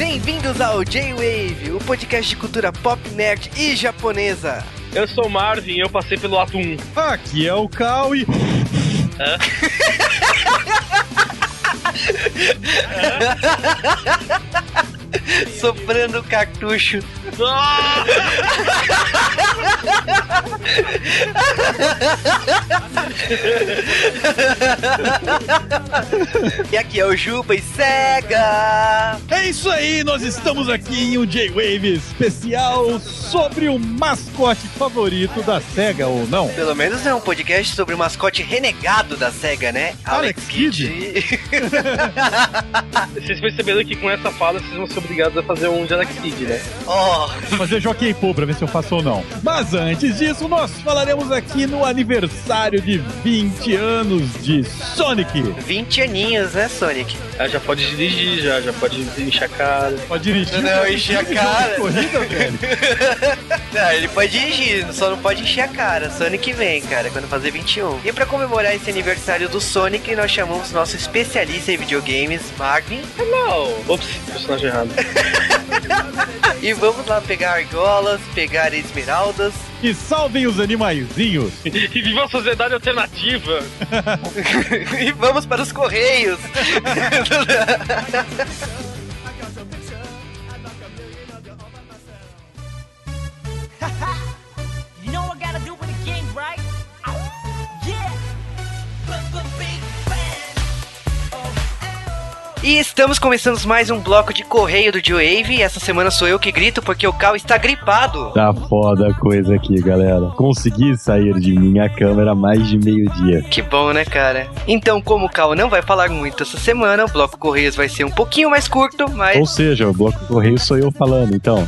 Bem-vindos ao J-Wave, o podcast de cultura pop, nerd e japonesa. Eu sou o Marvin eu passei pelo ato 1. Aqui é o Cal e. Hã? Soprando cartucho. Ah! E aqui é o Juba e Cega. É isso aí, nós estamos aqui em um J-Wave especial sobre o mascote favorito da SEGA, ou não? Pelo menos é um podcast sobre o mascote renegado da SEGA, né? Alex Vocês perceberam que com essa fala vocês vão ser obrigados a fazer um Alex Kid, né? oh, Vou fazer Joaquim Pô pra ver se eu faço ou não. Mas antes disso, nós falaremos aqui no aniversário de 20 anos de Sonic. 20 aninhos, né, Sonic? Ah, já pode dirigir, já, já pode encher a cara. Pode dirigir. Não, encher a cara. Corrida, velho. Não, ele pode dirigir, só não pode encher a cara. Sonic vem, cara, quando fazer 21. E pra comemorar esse aniversário do Sonic, nós chamamos nosso especialista em videogames, Marvin. Não! Ops, personagem errado. E vamos lá pegar argolas, pegar esmeraldas. E salvem os animaizinhos. e viva a sociedade alternativa! e vamos para os correios. E estamos começando mais um bloco de correio do Joe-Wave. Essa semana sou eu que grito porque o Cal está gripado. Tá foda a coisa aqui, galera. Consegui sair de minha câmera mais de meio-dia. Que bom, né, cara? Então, como o Cal não vai falar muito essa semana, o bloco Correios vai ser um pouquinho mais curto, mas. Ou seja, o bloco correio sou eu falando, então.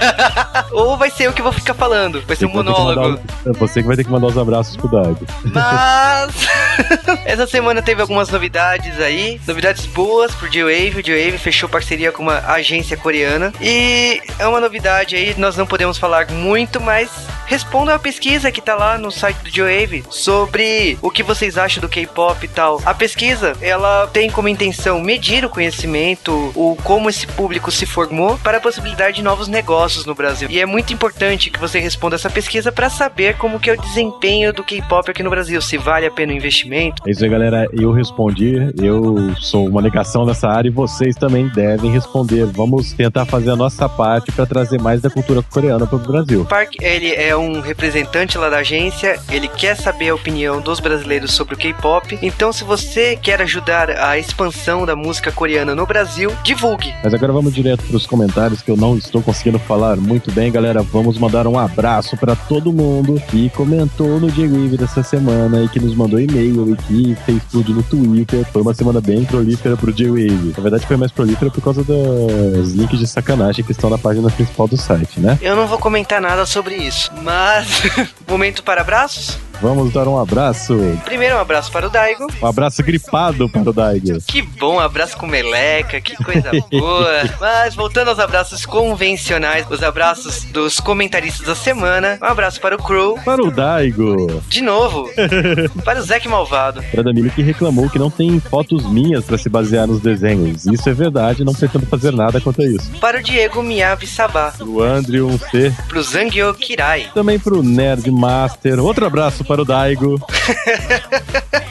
Ou vai ser eu que vou ficar falando. Vai ser um que que monólogo. os- Você que vai ter que mandar os abraços pro Daigo. Mas essa semana teve algumas novidades aí, novidades boas pro J-Wave. O J-Wave fechou parceria com uma agência coreana e é uma novidade aí, nós não podemos falar muito, mas respondam a pesquisa que tá lá no site do J-Wave sobre o que vocês acham do K-pop e tal. A pesquisa, ela tem como intenção medir o conhecimento, o como esse público se formou para a possibilidade de novos negócios no Brasil. E é muito importante que você responda essa pesquisa para saber como que é o desempenho do K-pop aqui no Brasil, se vale a pena o investimento. É isso aí, galera. Eu respondi. Eu sou uma negação nessa área e vocês também devem responder. Vamos tentar fazer a nossa parte para trazer mais da cultura coreana para o Brasil. O Park, ele é um representante lá da agência, ele quer saber a opinião dos brasileiros sobre o K-pop. Então, se você quer ajudar a expansão da música coreana no Brasil, divulgue. Mas agora vamos direto para os comentários que eu não estou conseguindo falar muito bem, galera. Vamos mandar um abraço para todo mundo que comentou no J-Wave dessa semana e que nos mandou e-mail e que fez tudo no Twitter. Foi uma semana bem prolífera pro J-Wave. Na verdade, foi mais prolífera por causa dos links de sacanagem que estão na página principal do site, né? Eu não vou comentar nada sobre isso, mas momento para abraços. Vamos dar um abraço. Primeiro um abraço para o Daigo. Um abraço gripado para o Daigo. Que bom, abraço com meleca, que coisa boa. Mas voltando aos abraços convencionais, os abraços dos comentaristas da semana. Um abraço para o Crow, Para o Daigo. de novo. para o Zack Malvado. Para Danilo que reclamou que não tem fotos minhas para se basear nos desenhos. Isso é verdade, não pretendo fazer nada quanto a isso. Para o Diego Miyavi Sabá. O Andrew C. Para o Zangyo Kirai. Também pro Nerd Master. Outro abraço para o Daigo.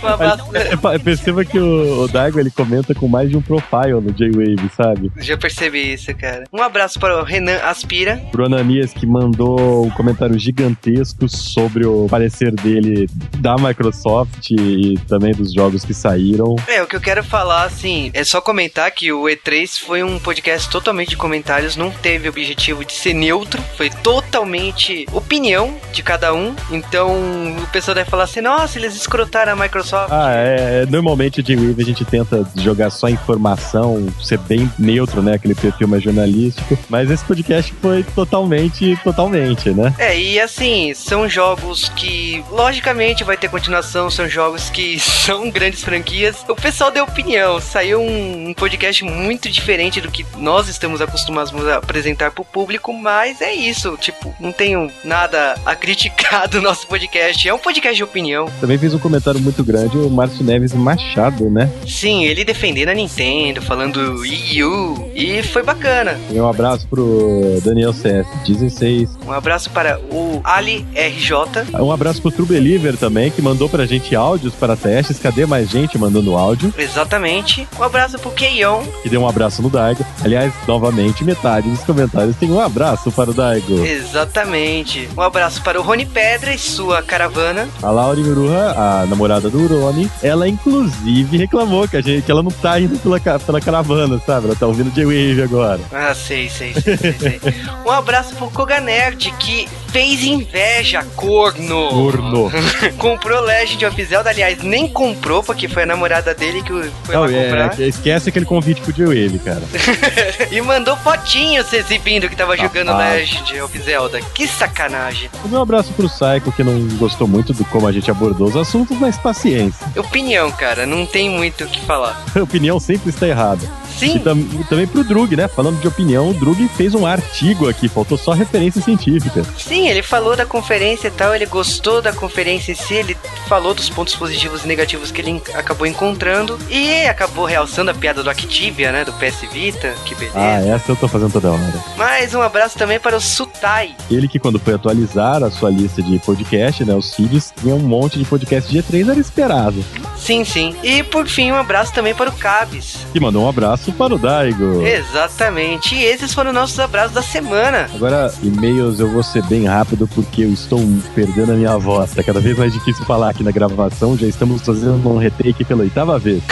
Abraço. É, pa- Perceba que o, o Daigo ele comenta com mais de um profile no J-Wave, sabe? Já percebi isso, cara. Um abraço para o Renan Aspira. Pro Ananias que mandou um comentário gigantesco sobre o parecer dele da Microsoft e também dos jogos que saíram. É, o que eu quero falar, assim, é só comentar que o E3 foi um podcast totalmente de comentários, não teve objetivo de ser neutro, foi totalmente opinião de cada um. Então o pessoal deve falar assim: nossa, eles escrotaram a Microsoft. Ah, é. Normalmente o J-Wave a gente tenta jogar só informação, ser bem neutro, né? Aquele perfil mais jornalístico. Mas esse podcast foi totalmente, totalmente, né? É, e assim, são jogos que, logicamente, vai ter continuação, são jogos que são grandes franquias. O pessoal deu opinião, saiu um, um podcast muito diferente do que nós estamos acostumados a apresentar pro público, mas é isso, tipo, não tenho nada a criticar do nosso podcast. É um podcast de opinião. Também fez um comentário muito grande o Márcio Neves Machado, né? Sim, ele defendendo a Nintendo, falando Wii U, e foi bacana. E um abraço pro Daniel CS 16. Um abraço para o Ali RJ. Um abraço pro True Believer também, que mandou pra gente áudios para testes. Cadê mais gente mandando áudio? Exatamente. Um abraço pro Keion. Que deu um abraço no Daigo. Aliás, novamente, metade dos comentários tem um abraço para o Daigo. Exatamente. Um abraço para o Rony Pedra e sua caravana. A Laura Uruha, a namorada do Uroni, ela inclusive reclamou que a gente, que ela não tá indo pela, pela caravana, sabe? Ela tá ouvindo J-Wave agora. Ah, sei, sei, sei, sei, sei. Um abraço pro Koga Nerd, que fez inveja, corno. Corno. comprou Legend of Zelda, aliás, nem comprou, porque foi a namorada dele que foi Não, lá é, comprar. é, esquece aquele convite pro J-Wave, cara. e mandou fotinho se exibindo que tava jogando Ah. Legend of Zelda. Que sacanagem. Um abraço pro Psycho, que não gostou muito do como a gente abordou os assuntos, mas paciência. Opinião, cara, não tem muito o que falar. Opinião sempre está errada. E, Sim, tam- e também pro Drug, né? Falando de opinião, o Drug fez um artigo aqui, faltou só referência científica. sim, ele falou da conferência e tal, ele gostou da conferência em si, ele falou dos pontos positivos e negativos que ele acabou encontrando e acabou realçando a piada do Activia, né, do PS Vita, que beleza. Ah, essa eu tô fazendo toda hora. Mais um abraço também para o Sutai. Ele que quando foi atualizar a sua lista de podcast, né, os feeds, tinha um monte de podcast de E3, era esperado. Sim, sim. E por fim, um abraço também para o Cabs. E mandou um abraço para o Daigo. Exatamente. E esses foram nossos abraços da semana. Agora, e-mails eu vou ser bem rápido porque eu estou perdendo a minha voz. Tá cada vez mais difícil falar aqui na gravação. Já estamos fazendo um retake pela oitava vez.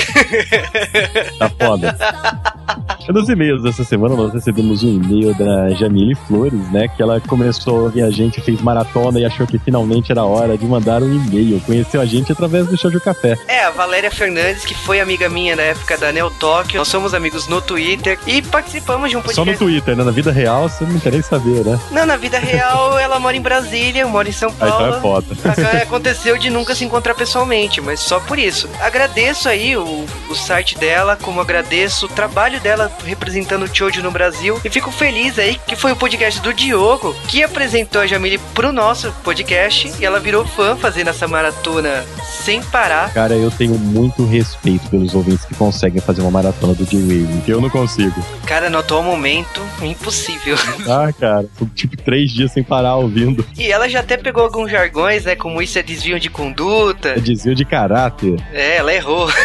tá foda. Nos e-mails dessa semana, nós recebemos um e-mail da Jamile Flores, né? Que ela começou a ouvir a gente, fez maratona e achou que finalmente era hora de mandar um e-mail. Conheceu a gente através do Show de Café. É, a Valéria Fernandes, que foi amiga minha na época da Neo Tóquio. Nós somos amigos no Twitter e participamos de um Só no podcast. Twitter, né? Na vida real, você não quer nem saber, né? Não, na vida real, ela mora em Brasília, eu moro em São Ah, então é Paulo. foda. Aconteceu de nunca se encontrar pessoalmente, mas só por isso. Agradeço aí o, o site dela, como agradeço o trabalho dela representando o Chojo no Brasil. E fico feliz aí que foi o podcast do Diogo que apresentou a Jamile pro nosso podcast. E ela virou fã fazendo essa maratona sem parar. Cara, eu tenho muito respeito pelos ouvintes que conseguem fazer uma maratona do J-Wave, que eu não consigo. Cara, no atual momento, impossível. Ah, cara, tipo três dias sem parar ouvindo. E ela já até pegou alguns jargões, né? Como isso é desvio de conduta. É desvio de caráter. É, ela errou.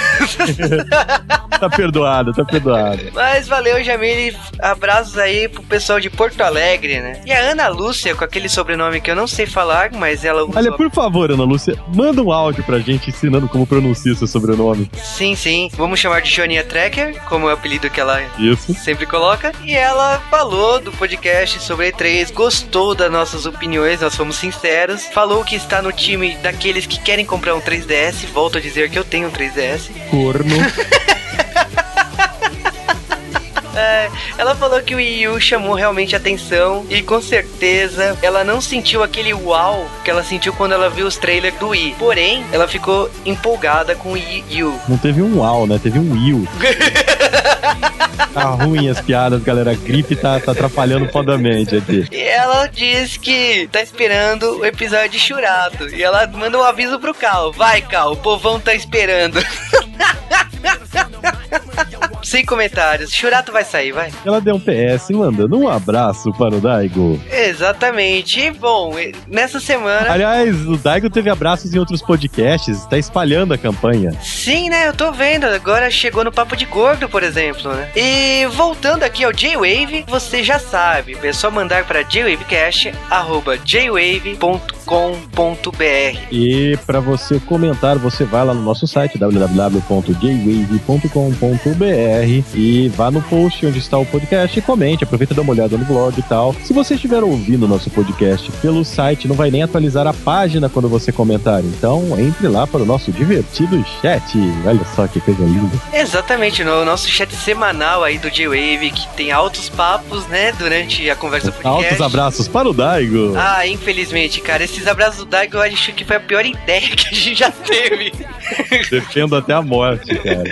Tá perdoado, tá perdoado. Mas valeu, Jamile. Abraços aí pro pessoal de Porto Alegre, né? E a Ana Lúcia, com aquele sobrenome que eu não sei falar, mas ela. Olha, por favor, Ana Lúcia, manda um áudio pra gente ensinando como pronuncia seu sobrenome. Sim, sim. Vamos chamar de Joaninha Trekker, como é o apelido que ela Isso. sempre coloca. E ela falou do podcast sobre E3, gostou das nossas opiniões, nós fomos sinceros. Falou que está no time daqueles que querem comprar um 3DS. Volto a dizer que eu tenho um 3DS. Corno. É, ela falou que o Wii U chamou realmente atenção e com certeza ela não sentiu aquele uau que ela sentiu quando ela viu os trailers do Wii. Porém, ela ficou empolgada com o Wii U. Não teve um uau, né? Teve um will. Tá ruim as piadas, galera. A gripe tá, tá atrapalhando fodamente aqui. E ela diz que tá esperando o episódio de Churato. E ela manda um aviso pro Cal. Vai, Cal, o povão tá esperando. Sem comentários. Churato vai sair, vai. Ela deu um PS mandando um abraço para o Daigo. Exatamente. E bom, nessa semana. Aliás, o Daigo teve abraços em outros podcasts, tá espalhando a campanha. Sim, né? Eu tô vendo. Agora chegou no Papo de Gordo, por exemplo, né? E voltando aqui ao J-Wave, você já sabe. É só mandar para jwavecast.jwave.com.br. E para você comentar, você vai lá no nosso site www.jwave.com.br e vá no post onde está o podcast e comente, aproveita e dá uma olhada no blog e tal. Se você estiver ouvindo o nosso podcast pelo site, não vai nem atualizar a página quando você comentar. Então, entre lá para o nosso divertido chat. Olha só que coisa linda. Exatamente, no nosso chat semanal aí do J-Wave, que tem altos papos, né? Durante a conversa do podcast. Altos abraços para o Daigo. Ah, infelizmente, cara, esses abraços do Daigo eu acho que foi a pior ideia que a gente já teve. Defendo até a morte, cara.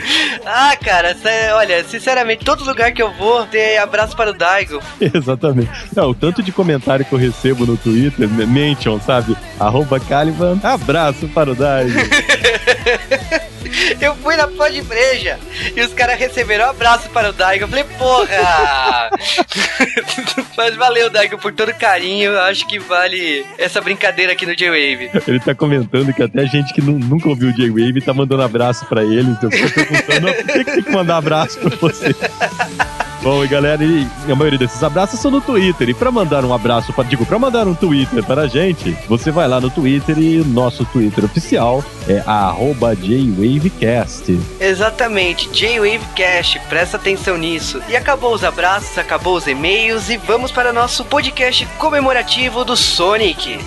Ah, cara, essa- olha, sinceramente, todo lugar que eu vou ter abraço para o Daigo. Exatamente. Não, o tanto de comentário que eu recebo no Twitter, me- mention, sabe? Arroba Caliban, abraço para o Daigo. Eu fui na pó de breja e os caras receberam um abraço para o Daigo. Eu falei, porra! Mas valeu, Daigo, por todo o carinho. Eu Acho que vale essa brincadeira aqui no J-Wave. Ele tá comentando que até gente que nu- nunca ouviu o J-Wave tá mandando abraço pra eles. Eu fico perguntando, "Ah, por que, que tem que mandar abraço pra você? Bom, e galera, e a maioria desses abraços são no Twitter. E pra mandar um abraço, pra, digo, pra mandar um Twitter para a gente, você vai lá no Twitter e o nosso Twitter oficial é JWavecast. Exatamente, J-Wave Cast, presta atenção nisso. E acabou os abraços, acabou os e-mails e vamos para nosso podcast comemorativo do Sonic.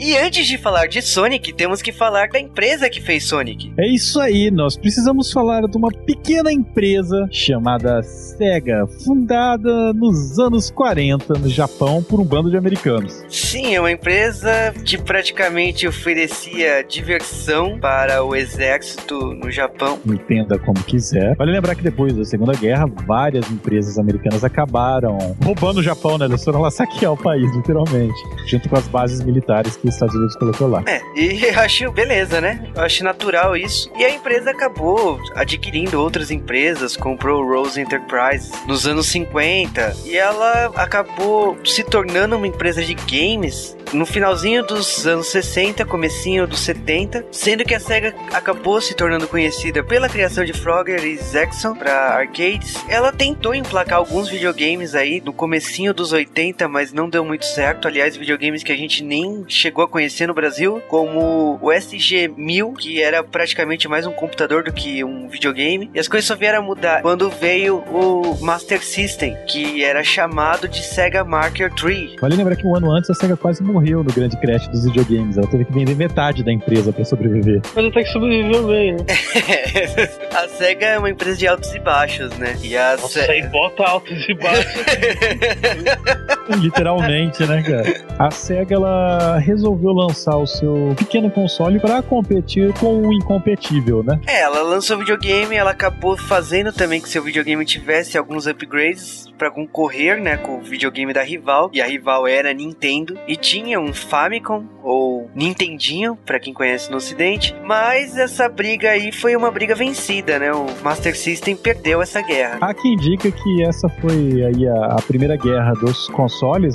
E antes de falar de Sonic, temos que falar da empresa que fez Sonic. É isso aí, nós precisamos falar de uma pequena empresa chamada Sega, fundada nos anos 40 no Japão por um bando de americanos. Sim, é uma empresa que praticamente oferecia diversão para o exército no Japão. Entenda como quiser. Vale lembrar que depois da Segunda Guerra, várias empresas americanas acabaram roubando o Japão, né? Eles foram lá saquear o país, literalmente, junto com as bases militares que os Estados Unidos colocou lá. É, e eu acho beleza, né? Eu acho natural isso. E a empresa acabou adquirindo outras empresas, comprou Rose Enterprises nos anos 50 e ela acabou se tornando uma empresa de games no finalzinho dos anos 60, comecinho dos 70, sendo que a SEGA acabou se tornando conhecida pela criação de Frogger e Zaxxon para arcades. Ela tentou emplacar alguns videogames aí no comecinho dos 80, mas não deu muito certo. Aliás, videogames que a gente nem chegou a conhecer no Brasil, como o SG-1000, que era praticamente mais um computador do que um videogame. E as coisas só vieram a mudar quando veio o Master System, que era chamado de Sega Marker III. Vale lembrar que um ano antes a SEGA quase morreu no grande crash dos videogames. Ela teve que vender metade da empresa pra sobreviver. Mas até que sobreviveu bem, né? a SEGA é uma empresa de altos e baixos, né? E a Nossa, Se- aí bota altos e baixos. Literalmente, né, cara? A SEGA ela resolveu lançar o seu pequeno console pra competir com o incompetível, né? É, ela lançou videogame, ela acabou fazendo também que seu videogame tivesse alguns upgrades pra concorrer, né, com o videogame da rival, e a rival era a Nintendo, e tinha um Famicom ou Nintendinho, pra quem conhece no ocidente, mas essa briga aí foi uma briga vencida, né? O Master System perdeu essa guerra. Há quem indica que essa foi aí a, a primeira guerra dos consoles,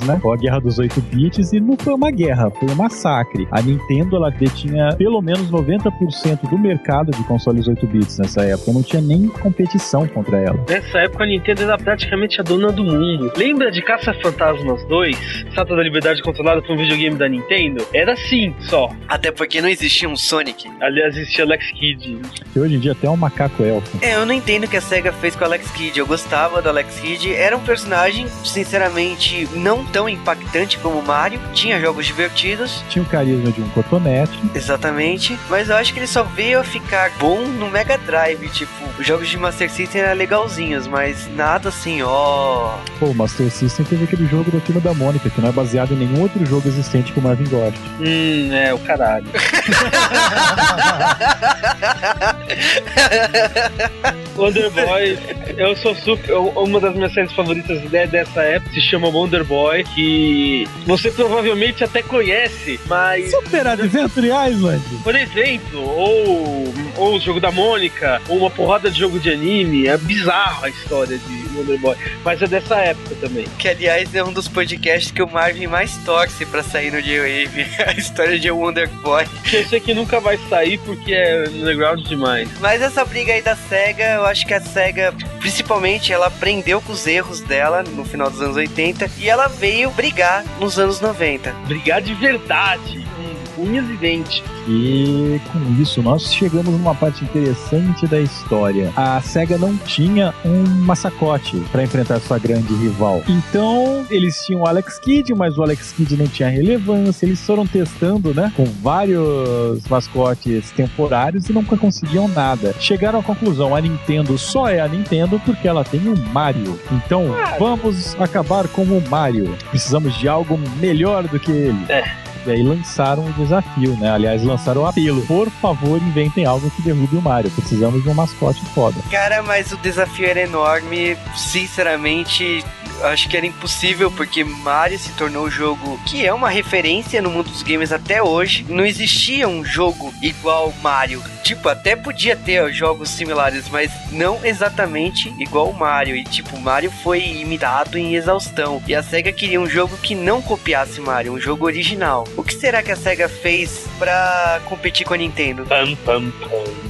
né? Ou a guerra dos 8 bits, e não foi uma guerra, foi um massacre. A Nintendo, ela detinha pelo menos 90% do mercado de consoles 8 bits nessa época. Não tinha nem competição contra ela. Nessa época a Nintendo era praticamente a dona do mundo. Lembra de Caça Fantasmas 2? Estátua da Liberdade controlada por um videogame da Nintendo? Era assim só. Até porque não existia um Sonic. Aliás, existia Alex Kidd. Que hoje em dia até é um macaco elfo. É, eu não entendo o que a SEGA fez com o Alex Kidd. Eu gostava do Alex Kidd. Era um personagem, sinceramente, não tão impactante como o Mario. Tinha jogos divertidos, Tinha o carisma de um cotonete. exatamente. Mas eu acho que ele só veio a ficar bom no Mega Drive. Tipo, os jogos de Master System eram legalzinhos, mas nada assim, ó. Pô, o Master System teve aquele jogo da Turma da Mônica, que não é baseado em nenhum outro jogo existente que o Marvin goste. Hum, é, o caralho. Wonder Boy, eu sou super. eu- uma das minhas séries favoritas de- dessa época se chama Wonder Boy, que você provavelmente até conhece, mas. Super Adventure Island! Por exemplo, ou, ou o jogo da Mônica, ou uma porrada de jogo de anime, é bizarro a história de Wonder Boy. Mas é dessa época também. Que aliás é um dos podcasts que o Marvin mais torce pra sair no J-Wave. A história de Wonder Boy. Sei que nunca vai sair porque é underground demais. Mas essa briga aí da SEGA, eu acho que a SEGA, principalmente, ela aprendeu com os erros dela no final dos anos 80 e ela veio brigar nos anos 90. Brigar de verdade. Unhas e dentes. E com isso nós chegamos numa parte interessante da história. A SEGA não tinha um massacote para enfrentar sua grande rival. Então eles tinham o Alex Kidd, mas o Alex Kidd não tinha relevância. Eles foram testando, né, com vários mascotes temporários e nunca conseguiam nada. Chegaram à conclusão: a Nintendo só é a Nintendo porque ela tem o Mario. Então vamos acabar com o Mario. Precisamos de algo melhor do que ele. E aí lançaram o desafio, né? Aliás, lançaram o apelo. Por favor, inventem algo que derrube o Mario. Precisamos de um mascote foda. Cara, mas o desafio era enorme. Sinceramente, acho que era impossível, porque Mario se tornou um jogo que é uma referência no mundo dos games até hoje. Não existia um jogo igual Mario. Tipo, até podia ter jogos similares, mas não exatamente igual Mario. E tipo, Mario foi imitado em exaustão. E a SEGA queria um jogo que não copiasse Mario, um jogo original. O que será que a SEGA fez pra competir com a Nintendo? Pam, pam, pam.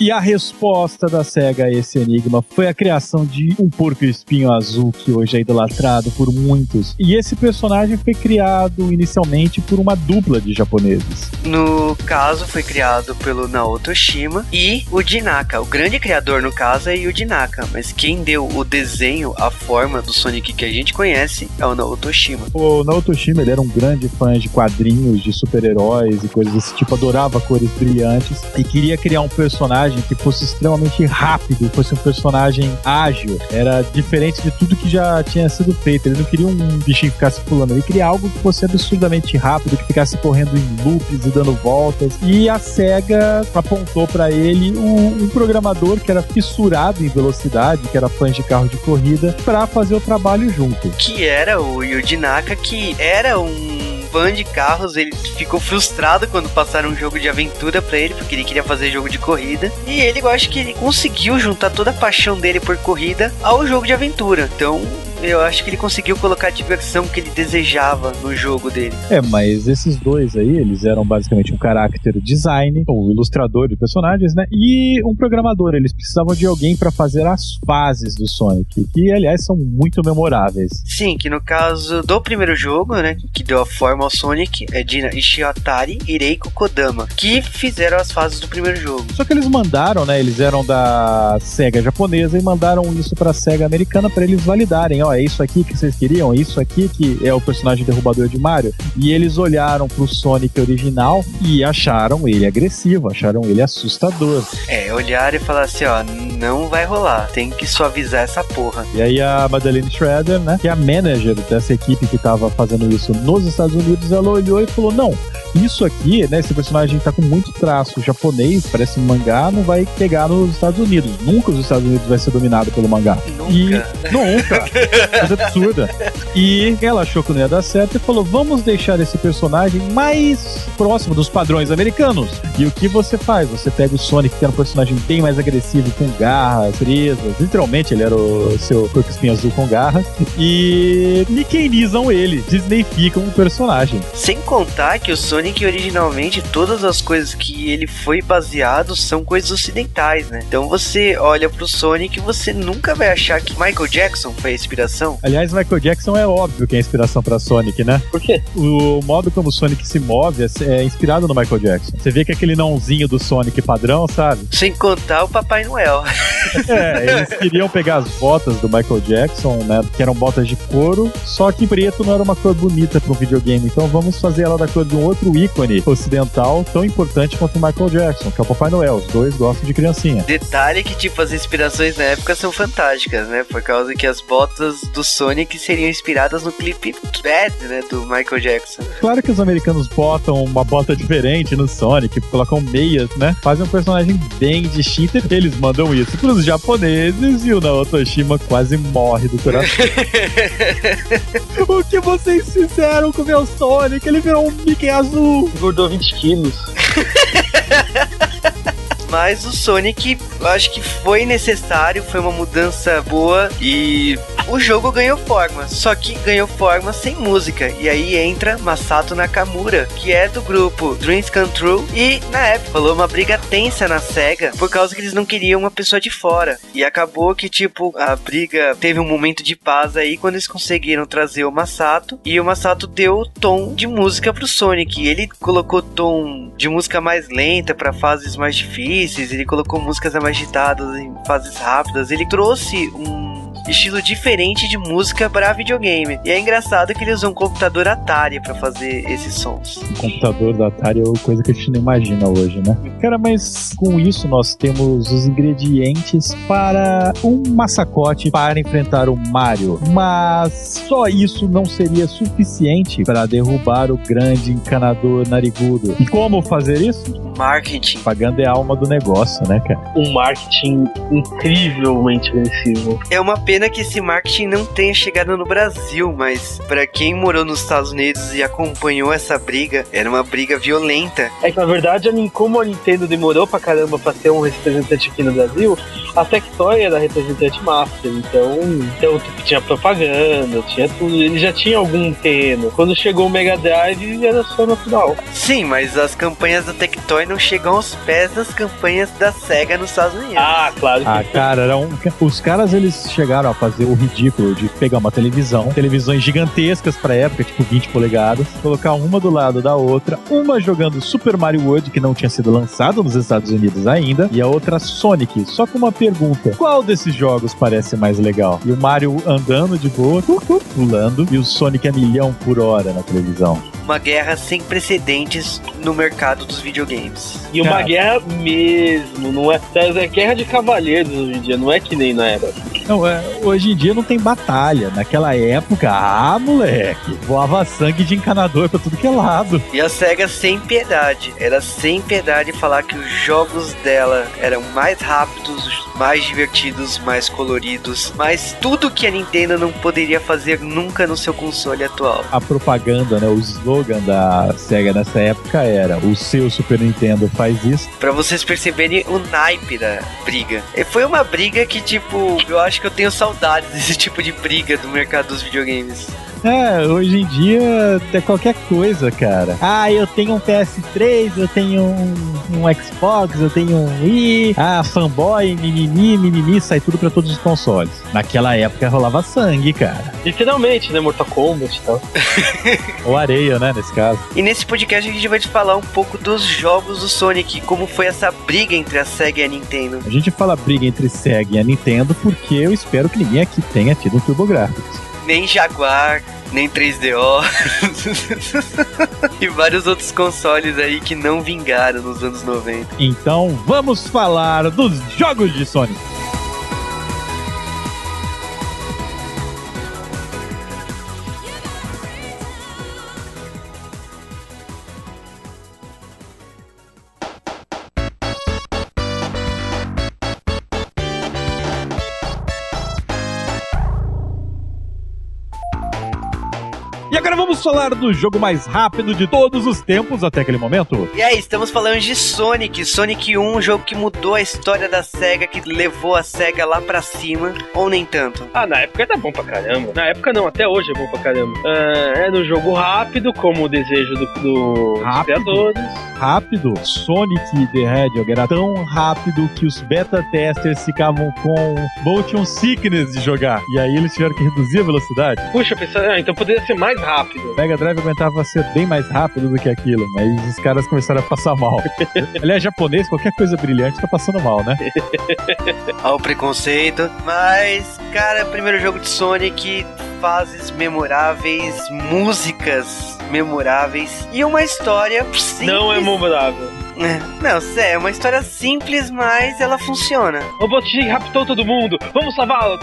E a resposta da SEGA a esse enigma foi a criação de um porco espinho azul que hoje é idolatrado por muitos. E esse personagem foi criado inicialmente por uma dupla de japoneses. No caso, foi criado pelo Naoto Shima e o Dinaka. O grande criador, no caso, é Yuji Naka, mas quem deu o desenho, a forma do Sonic que a gente conhece é o Naoto Shima. O Naoto Shima ele era um grande fã de quadrinhos, de super-heróis e coisas desse tipo, adorava cores brilhantes e queria criar um personagem que fosse extremamente rápido, fosse um personagem ágil. Era diferente de tudo que já tinha sido feito. Ele não queria um bichinho que ficasse pulando, ele queria algo que fosse absurdamente rápido, que ficasse correndo em loops e dando voltas. E a SEGA apontou para ele um, um programador que era fissurado em velocidade, que era fã de carro de corrida, para fazer o trabalho junto. Que era o Yuji Naka, que era um fã de carros, ele ficou frustrado quando passaram um jogo de aventura pra ele, porque ele queria fazer jogo de corrida. E ele, eu acho que ele conseguiu juntar toda a paixão dele por corrida ao jogo de aventura. Então, eu acho que ele conseguiu colocar a diversão que ele desejava no jogo dele. É, mas esses dois aí, eles eram basicamente um character design, ou ilustrador de personagens, né? E um programador. Eles precisavam de alguém para fazer as fases do Sonic, que aliás são muito memoráveis. Sim, que no caso do primeiro jogo, né, que deu a forma ao Sonic, é de Ishiatari e Reiko Kodama, que fizeram as fases do primeiro jogo. Só que eles mandaram, né? Eles eram da SEGA japonesa e mandaram isso pra SEGA americana para eles validarem. Ó, é isso aqui que vocês queriam? É isso aqui que é o personagem derrubador de Mario? E eles olharam pro Sonic original e acharam ele agressivo, acharam ele assustador. É, olhar e falar assim, ó, não vai rolar, tem que suavizar essa porra. E aí a Madeleine Schroeder, né, que é a manager dessa equipe que tava fazendo isso nos Estados Unidos, ela olhou e falou: "Não, isso aqui, né, esse personagem tá com muito traço japonês, parece um mangá, não vai pegar nos Estados Unidos. Nunca os Estados Unidos vai ser dominado pelo mangá. Nunca. E nunca. Coisa absurda. E ela achou que não ia dar certo e falou: "Vamos deixar esse personagem mais próximo dos padrões americanos". E o que você faz? Você pega o Sonic, que era um personagem bem mais agressivo, com garras, presas. Literalmente, ele era o seu corpo espinho azul com garras. E nickeinizam ele, disneyficam o personagem. Sem contar que o Sonic originalmente, todas as coisas que ele foi baseado são coisas ocidentais, né? Então você olha pro Sonic e você nunca vai achar que Michael Jackson foi a inspiração. Aliás, Michael Jackson é óbvio que é inspiração pra Sonic, né? Por quê? O modo como o Sonic se move é, é inspirado no Michael Jackson. Você vê que aquele nãozinho do Sonic padrão, sabe? Sem contar o Papai Noel. É, eles queriam pegar as botas do Michael Jackson, né? Que eram botas de couro, só que preto não era uma cor bonita para um videogame. Então vamos fazer ela da cor de um outro ícone ocidental tão importante quanto o Michael Jackson, que é o Papai Noel. Os dois gostam de criancinha. Detalhe que, tipo, as inspirações na época são fantásticas, né? Por causa que as botas do Sonic seriam inspiradas no clipe Bad, né? Do Michael Jackson. Claro que os americanos botam uma bota diferente no Sonic, colocam meias, né? Fazem um personagem bem distinto e eles mandam isso pros japoneses e o Naoto Shima quase morre do coração. o que vocês fizeram com o meu Sonic? Ele virou um Mickey azul. Engordou 20 quilos. Mas o Sonic, eu acho que foi necessário, foi uma mudança boa e o jogo ganhou forma, só que ganhou forma sem música. E aí entra Masato Nakamura, que é do grupo Dreams Come True. E na época rolou uma briga tensa na SEGA por causa que eles não queriam uma pessoa de fora. E acabou que, tipo, a briga teve um momento de paz aí quando eles conseguiram trazer o Masato. E o Masato deu o tom de música pro Sonic. Ele colocou tom de música mais lenta para fases mais difíceis. Ele colocou músicas mais agitadas em fases rápidas. Ele trouxe um estilo diferente de música para videogame. E é engraçado que ele usou um computador Atari para fazer esses sons. O computador da Atari é coisa que a gente não imagina hoje, né? Cara, mas com isso nós temos os ingredientes para um massacote para enfrentar o Mario. Mas só isso não seria suficiente para derrubar o grande encanador narigudo. E como fazer isso? Marketing. Pagando é a alma do negócio, né, cara? Um marketing incrivelmente agressivo. É uma pena que esse marketing não tenha chegado no Brasil, mas para quem morou nos Estados Unidos e acompanhou essa briga, era uma briga violenta. É que na verdade, a como a Nintendo demorou pra caramba pra ter um representante aqui no Brasil, a Tectoy era representante master. Então, então tipo, tinha propaganda, tinha tudo. Ele já tinha algum terreno. Quando chegou o Mega Drive, era só natural. Sim, mas as campanhas da Tectoy não chegam aos pés das campanhas da SEGA nos Estados Unidos. Ah, claro que Ah, cara, era um... os caras eles chegaram a fazer o ridículo de pegar uma televisão, televisões gigantescas pra época, tipo 20 polegadas, colocar uma do lado da outra, uma jogando Super Mario World, que não tinha sido lançado nos Estados Unidos ainda, e a outra Sonic. Só com uma pergunta: qual desses jogos parece mais legal? E o Mario andando de boa, pulando, e o Sonic a milhão por hora na televisão. Uma guerra sem precedentes no mercado dos videogames. E uma Cara. guerra mesmo, não é? É guerra de cavalheiros hoje em dia, não é que nem na era. Não, é, hoje em dia não tem batalha. Naquela época, ah, moleque, voava sangue de encanador pra tudo que é lado. E a SEGA sem piedade. Era sem piedade falar que os jogos dela eram mais rápidos, mais divertidos, mais coloridos. Mas tudo que a Nintendo não poderia fazer nunca no seu console atual. A propaganda, né, o slogan da SEGA nessa época era: o seu Super Nintendo faz isso. Pra vocês perceberem o naipe da briga. E foi uma briga que, tipo, eu acho que eu tenho saudades desse tipo de briga do mercado dos videogames. É, hoje em dia é qualquer coisa, cara. Ah, eu tenho um PS3, eu tenho um, um Xbox, eu tenho um Wii. Ah, fanboy, mimimi, mimimi, sai tudo pra todos os consoles. Naquela época rolava sangue, cara. Literalmente, né? Mortal Kombat e tal. Ou areia, né, nesse caso. E nesse podcast a gente vai te falar um pouco dos jogos do Sonic, como foi essa briga entre a SEGA e a Nintendo. A gente fala briga entre SEGA e a Nintendo porque eu espero que ninguém aqui tenha tido um TurboGrafx. Nem Jaguar, nem 3DO. e vários outros consoles aí que não vingaram nos anos 90. Então vamos falar dos jogos de Sonic. E agora vamos falar do jogo mais rápido de todos os tempos até aquele momento. E aí, estamos falando de Sonic. Sonic 1, um jogo que mudou a história da SEGA, que levou a SEGA lá pra cima, ou nem tanto. Ah, na época era bom pra caramba. Na época não, até hoje é bom pra caramba. Ah, era um jogo rápido, como o desejo do, do- dos Rápido? criadores. Rápido, Sonic the Hedgehog era tão rápido que os beta testers ficavam com motion sickness de jogar. E aí eles tiveram que reduzir a velocidade. Puxa, pensando, ah, então poderia ser mais rápido. O Mega Drive aguentava ser bem mais rápido do que aquilo, mas os caras começaram a passar mal. Aliás, japonês, qualquer coisa brilhante tá passando mal, né? Ao preconceito. Mas, cara, primeiro jogo de Sonic, fases memoráveis, músicas memoráveis e uma história simples. Não é memorável. É, Não, é uma história simples, mas ela funciona. O Robotnik raptou todo mundo, vamos salvá-lo.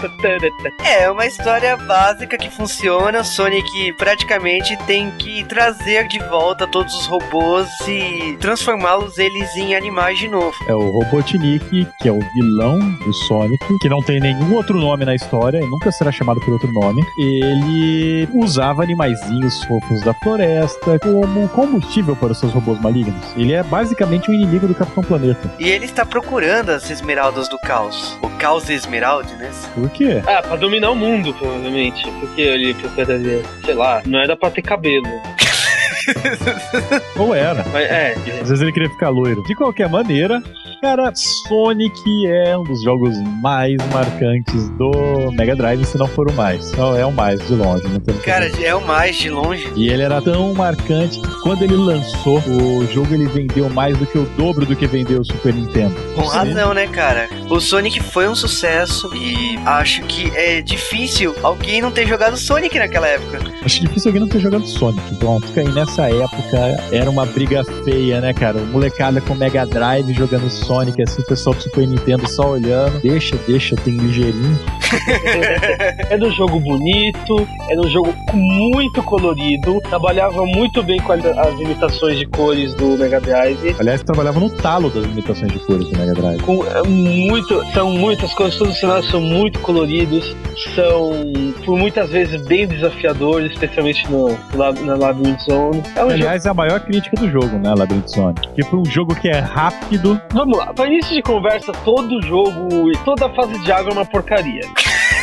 É uma história básica que funciona. O Sonic praticamente tem que trazer de volta todos os robôs e transformá-los eles em animais de novo. É o Robotnik, que é o vilão do Sonic, que não tem nenhum outro nome na história e nunca será chamado por outro nome. Ele usava animaizinhos fofos da floresta como combustível para os seus robôs malignos. Ele é basicamente praticamente um inimigo do Capitão Planeta. E ele está procurando as esmeraldas do caos. O caos esmeralda, né? Por quê? Ah, pra dominar o mundo, provavelmente. Porque ele procuraria, sei lá, não era pra ter cabelo. Ou era. Mas é, Às vezes ele queria ficar loiro. De qualquer maneira, cara, Sonic é um dos jogos mais marcantes do Mega Drive, se não for o mais. Não, é o mais, de longe. Cara, é o mais de longe. E ele era tão marcante que quando ele lançou, o jogo ele vendeu mais do que o dobro do que vendeu o Super Nintendo. Com Sim. razão, né, cara? O Sonic foi um sucesso e acho que é difícil alguém não ter jogado Sonic naquela época. Acho difícil alguém não ter jogado Sonic. Fica aí nessa época, era uma briga feia, né, cara? O molecada com Mega Drive jogando Sonic, assim, o pessoal do Super Nintendo só olhando. Deixa, deixa, tenho ligeirinho. Era um jogo bonito, era um jogo muito colorido, trabalhava muito bem com as imitações de cores do Mega Drive. Aliás, trabalhava no talo das limitações de cores do Mega Drive. Com, é, muito, são muitas coisas, todos os cenários são muito coloridos, são por muitas vezes bem desafiadores, especialmente no, na Labyrinth Zone. É um jogo. Aliás, é a maior crítica do jogo, né, Labyrinth Zone. Que foi um jogo que é rápido, Vamos lá, para início de conversa, todo jogo e toda fase de água é uma porcaria.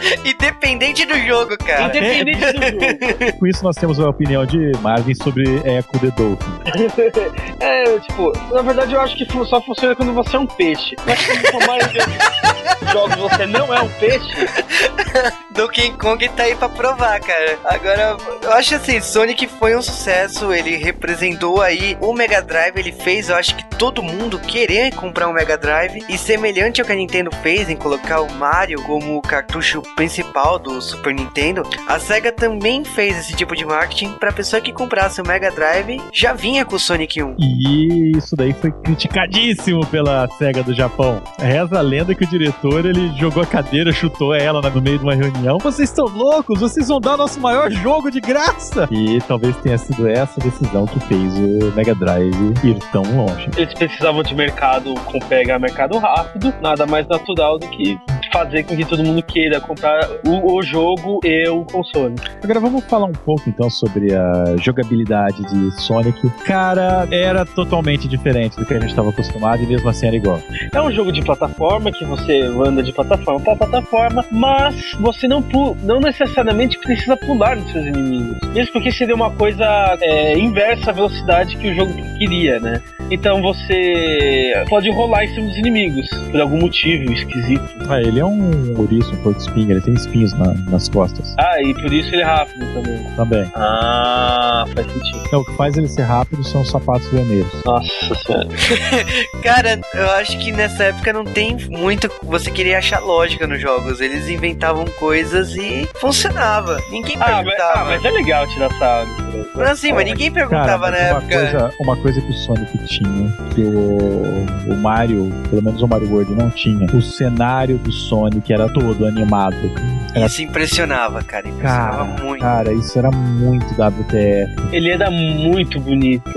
Independente do jogo, cara. Independente do jogo. com isso nós temos a opinião de Marvin sobre Echo the Dolphin. É, tipo, na verdade eu acho que só funciona quando você é um peixe. Mas maioria dos jogos você não é um peixe, Donkey Kong tá aí pra provar, cara. Agora, eu acho assim, Sonic foi um sucesso, ele representou aí o Mega Drive, ele fez, eu acho que todo mundo querer comprar um Mega Drive, e semelhante ao que a Nintendo fez em colocar o Mario como o cartucho principal do Super Nintendo, a SEGA também fez esse tipo de marketing pra pessoa que comprasse o Mega Drive, já vinha com o Sonic 1. E isso daí foi criticadíssimo pela SEGA do Japão. Reza a lenda que o diretor ele jogou a cadeira, chutou ela no meio de uma reunião. Vocês estão loucos? Vocês vão dar o nosso maior jogo de graça! E talvez tenha sido essa decisão que fez o Mega Drive ir tão longe. eles precisavam de mercado com pegar mercado rápido, nada mais natural do que fazer com que todo mundo queira comprar o, o jogo e o console. Agora vamos falar um pouco então sobre a jogabilidade de Sonic. Cara, era totalmente diferente do que a gente estava acostumado e mesmo assim era igual. É um jogo de plataforma que você anda de plataforma para plataforma, mas você não, não necessariamente precisa pular nos seus inimigos. Mesmo porque seria uma coisa é, inversa à velocidade que o jogo queria, né? Então você pode rolar em cima dos inimigos, por algum motivo esquisito. Ah, ele é um ouriço, um porco espinho, ele tem espinhos na- nas costas Ah, e por isso ele é rápido também. também. Ah, faz sentido. Então, o que faz ele ser rápido são os sapatos vermelhos. Nossa senhora. Cara, eu acho que nessa época não tem muito. Você queria achar lógica nos jogos. Eles inventavam coisas e funcionava. Ninguém Ah, mas, perguntava. ah, mas é legal tirar sarro. Não, assim, mas ninguém perguntava Cara, na mas uma época. coisa, uma coisa que o Sonic tinha, que o, o Mario, pelo menos o Mario World não tinha, o cenário do Sonic era todo animado. Era Isso impressionava, cara. Impressionava Cara, muito. cara, isso era muito WTF. Ele era muito bonito.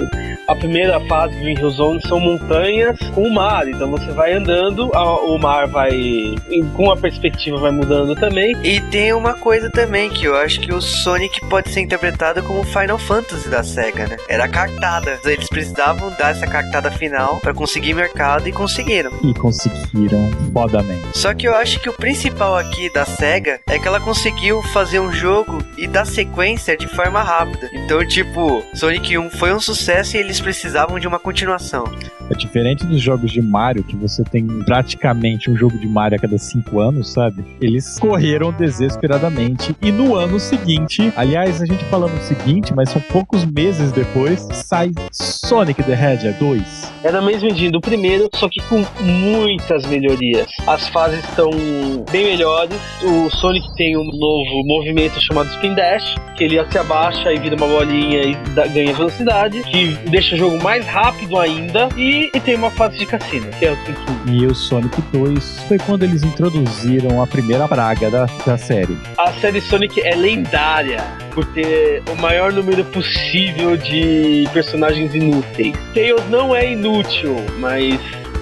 A primeira fase do Rio Zone são montanhas com o mar, então você vai andando, a- o mar vai. e com a perspectiva vai mudando também. E tem uma coisa também que eu acho que o Sonic pode ser interpretado como o Final Fantasy da SEGA, né? Era a cartada. Eles precisavam dar essa cartada final pra conseguir mercado e conseguiram. E conseguiram fodamente. Só que eu acho que o principal aqui da SEGA é que ela conseguiu fazer um jogo e dar sequência de forma rápida. Então, tipo, Sonic 1 foi um sucesso e eles precisavam de uma continuação. É diferente dos jogos de Mario, que você tem praticamente um jogo de Mario a cada cinco anos, sabe? Eles correram desesperadamente. E no ano seguinte, aliás, a gente falando o seguinte, mas são poucos meses depois, sai Sonic the Hedgehog 2. Era o mesmo engine do primeiro, só que com muitas melhorias. As fases estão bem melhores. O Sonic tem um novo movimento chamado Spin Dash, que ele se abaixa e vira uma bolinha e ganha velocidade, que deixa o jogo mais rápido ainda. E, e tem uma fase de cassino, que é o que E o Sonic 2 foi quando eles introduziram a primeira praga da, da série. A série Sonic é lendária por ter o maior número possível de personagens inúteis. Tails não é inútil, mas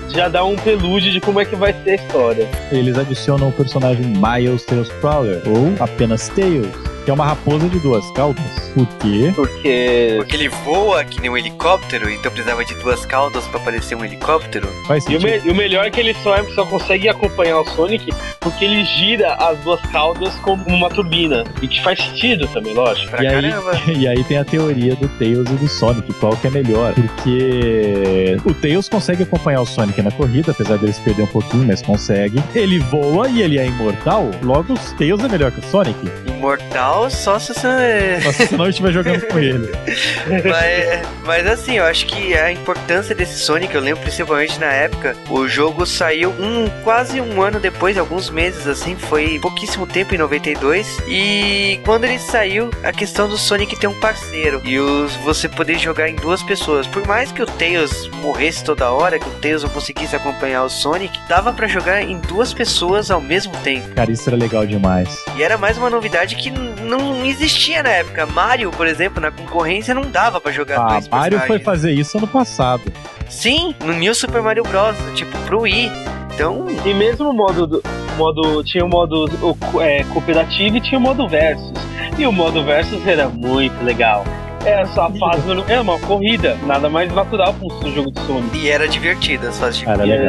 já dá um prelúdio de como é que vai ser a história. Eles adicionam o personagem Miles Tails Prowler, ou apenas Tails. Que é uma raposa de duas caudas. Por quê? Porque. Porque ele voa que nem um helicóptero, então precisava de duas caudas pra parecer um helicóptero. Faz E o, sentido. me- e o melhor é que ele só, é- só consegue acompanhar o Sonic porque ele gira as duas caudas como uma turbina. E que faz sentido também, lógico. Pra E aí, caramba. e aí tem a teoria do Tails e do Sonic, qual que é melhor. Porque o Tails consegue acompanhar o Sonic na corrida, apesar dele se perder um pouquinho, mas consegue. Ele voa e ele é imortal, logo o Tails é melhor que o Sonic. Imortal só se você. Só se você não estiver jogando com ele. mas, mas assim, eu acho que a importância desse Sonic, eu lembro principalmente na época, o jogo saiu um quase um ano depois, alguns meses assim, foi pouquíssimo tempo em 92. E quando ele saiu, a questão do Sonic ter um parceiro e os, você poder jogar em duas pessoas. Por mais que o Tails morresse toda hora, que o Tails não conseguisse acompanhar o Sonic, dava pra jogar em duas pessoas ao mesmo tempo. Cara, isso era legal demais. E era mais uma novidade que não existia na época. Mario, por exemplo, na concorrência não dava pra jogar Ah, dois Mario foi personagens. fazer isso ano passado. Sim, no New Super Mario Bros, tipo pro Wii. Então, E mesmo o modo. do- modo tinha o modo o é, cooperativo e tinha o modo versus. E o modo versus era muito legal. Era só a fase. Era uma corrida, nada mais natural pra um jogo de Sonic. e era divertido as fases de Era E era.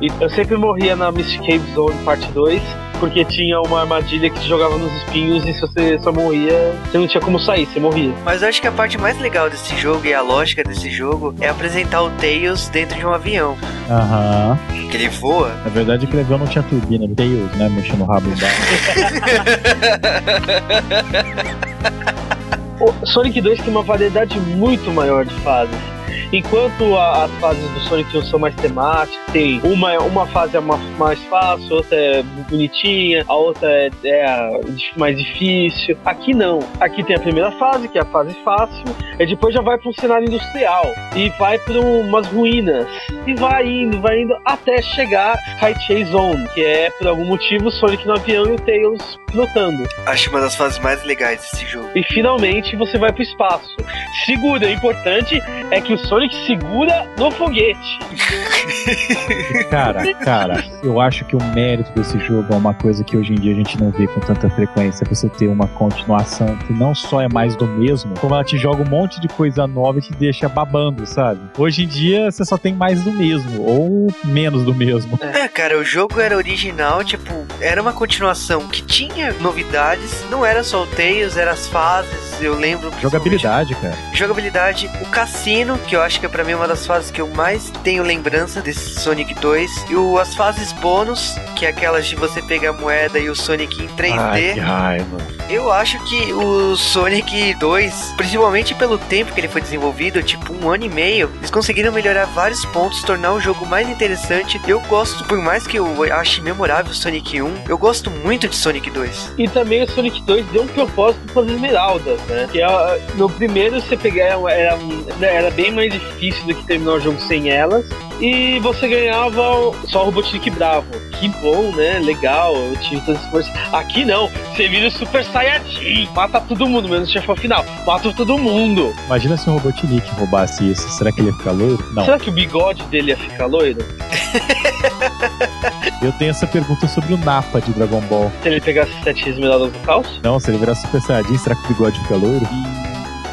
E eu sempre morria na Mystic Cave Zone parte 2, porque tinha uma armadilha que te jogava nos espinhos e se você só morria, você não tinha como sair, você morria. Mas eu acho que a parte mais legal desse jogo e a lógica desse jogo é apresentar o Tails dentro de um avião. Aham. Que ele voa. Na verdade, aquele avião não tinha turbina, Tails, né? Mexendo o rabo embaixo. O Sonic 2 tem uma variedade muito maior de fases. Enquanto a- as fases do Sonic 1 são mais temáticas, tem uma, uma fase é ma- mais fácil, outra é bonitinha, a outra é, é mais difícil. Aqui não. Aqui tem a primeira fase, que é a fase fácil, e depois já vai para um cenário industrial e vai para umas ruínas. E vai indo, vai indo até chegar Sky Chase Zone, que é por algum motivo o Sonic no avião e o Tails pilotando. Acho uma das fases mais legais desse jogo. E finalmente você vai pro espaço. Segura, o importante é que o Sonic segura no foguete. Cara, cara, eu acho que o mérito desse jogo é uma coisa que hoje em dia a gente não vê com tanta frequência. Você ter uma continuação que não só é mais do mesmo, como ela te joga um monte de coisa nova e te deixa babando, sabe? Hoje em dia você só tem mais do mesmo, ou menos do mesmo. É, cara, o jogo era original, tipo, era uma continuação que tinha novidades, não era só o Tails, eram as fases, eu lembro. Jogabilidade, cara. Jogabilidade, o cassino, que eu acho que é pra mim uma das fases que eu mais tenho lembrança desse Sonic 2, e o, as fases bônus, que é aquelas de você pegar a moeda e o Sonic em 3D. Ai, que raiva. Eu acho que o Sonic 2, principalmente pelo tempo que ele foi desenvolvido, tipo um ano e meio, eles conseguiram melhorar vários pontos, tornar o jogo mais interessante. Eu gosto, por mais que eu ache memorável o Sonic 1, eu gosto muito de Sonic 2. E também o Sonic 2 deu um propósito para as esmeraldas, né? Que é, no primeiro você pegar era, era bem mais difícil do que terminar o jogo sem elas. E você ganhava só o Robotnik Bravo. Que bom, né? Legal, eu tive todo esse esforço. Aqui não, você vira o Super Saiyajin, mata todo mundo, menos o chefão final. Mata todo mundo. Imagina se o Robotnik roubasse isso. Será que ele ia ficar loiro? Não. Será que o bigode dele ia ficar loiro? Eu tenho essa pergunta sobre o Napa de Dragon Ball. Se ele pegasse sete esmeraldas no calço? Não, se ele virar Super Saiyajin, será que o bigode fica loiro?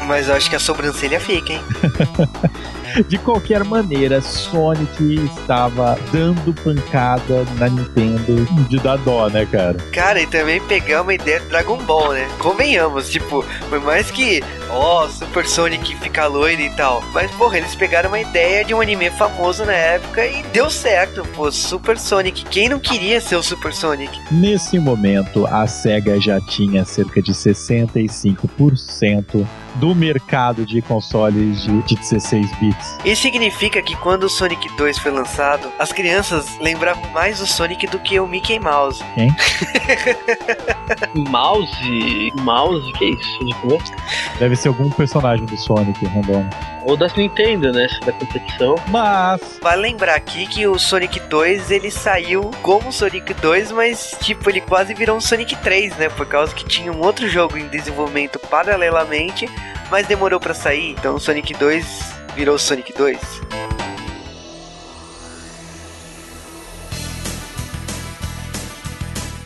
Mas eu acho que a sobrancelha fica, hein? De qualquer maneira, Sonic estava dando pancada na Nintendo de dar dó, né, cara? Cara, e também pegar uma ideia do Dragon Ball, né? Convenhamos, tipo, por mais que, ó, Super Sonic fica loiro e tal. Mas, porra, eles pegaram uma ideia de um anime famoso na época e deu certo, pô. Super Sonic. Quem não queria ser o Super Sonic? Nesse momento, a SEGA já tinha cerca de 65% do mercado de consoles de, de 16 bits. Isso significa que quando o Sonic 2 foi lançado, as crianças lembravam mais do Sonic do que o Mickey Mouse. Mouse? Mouse? Que isso? De novo? Deve ser algum personagem do Sonic random. Ou da Nintendo, né? Da competição. Mas Vale lembrar aqui que o Sonic 2 ele saiu como Sonic 2, mas tipo, ele quase virou um Sonic 3, né? Por causa que tinha um outro jogo em desenvolvimento paralelamente, mas demorou pra sair. Então o Sonic 2 virou Sonic 2.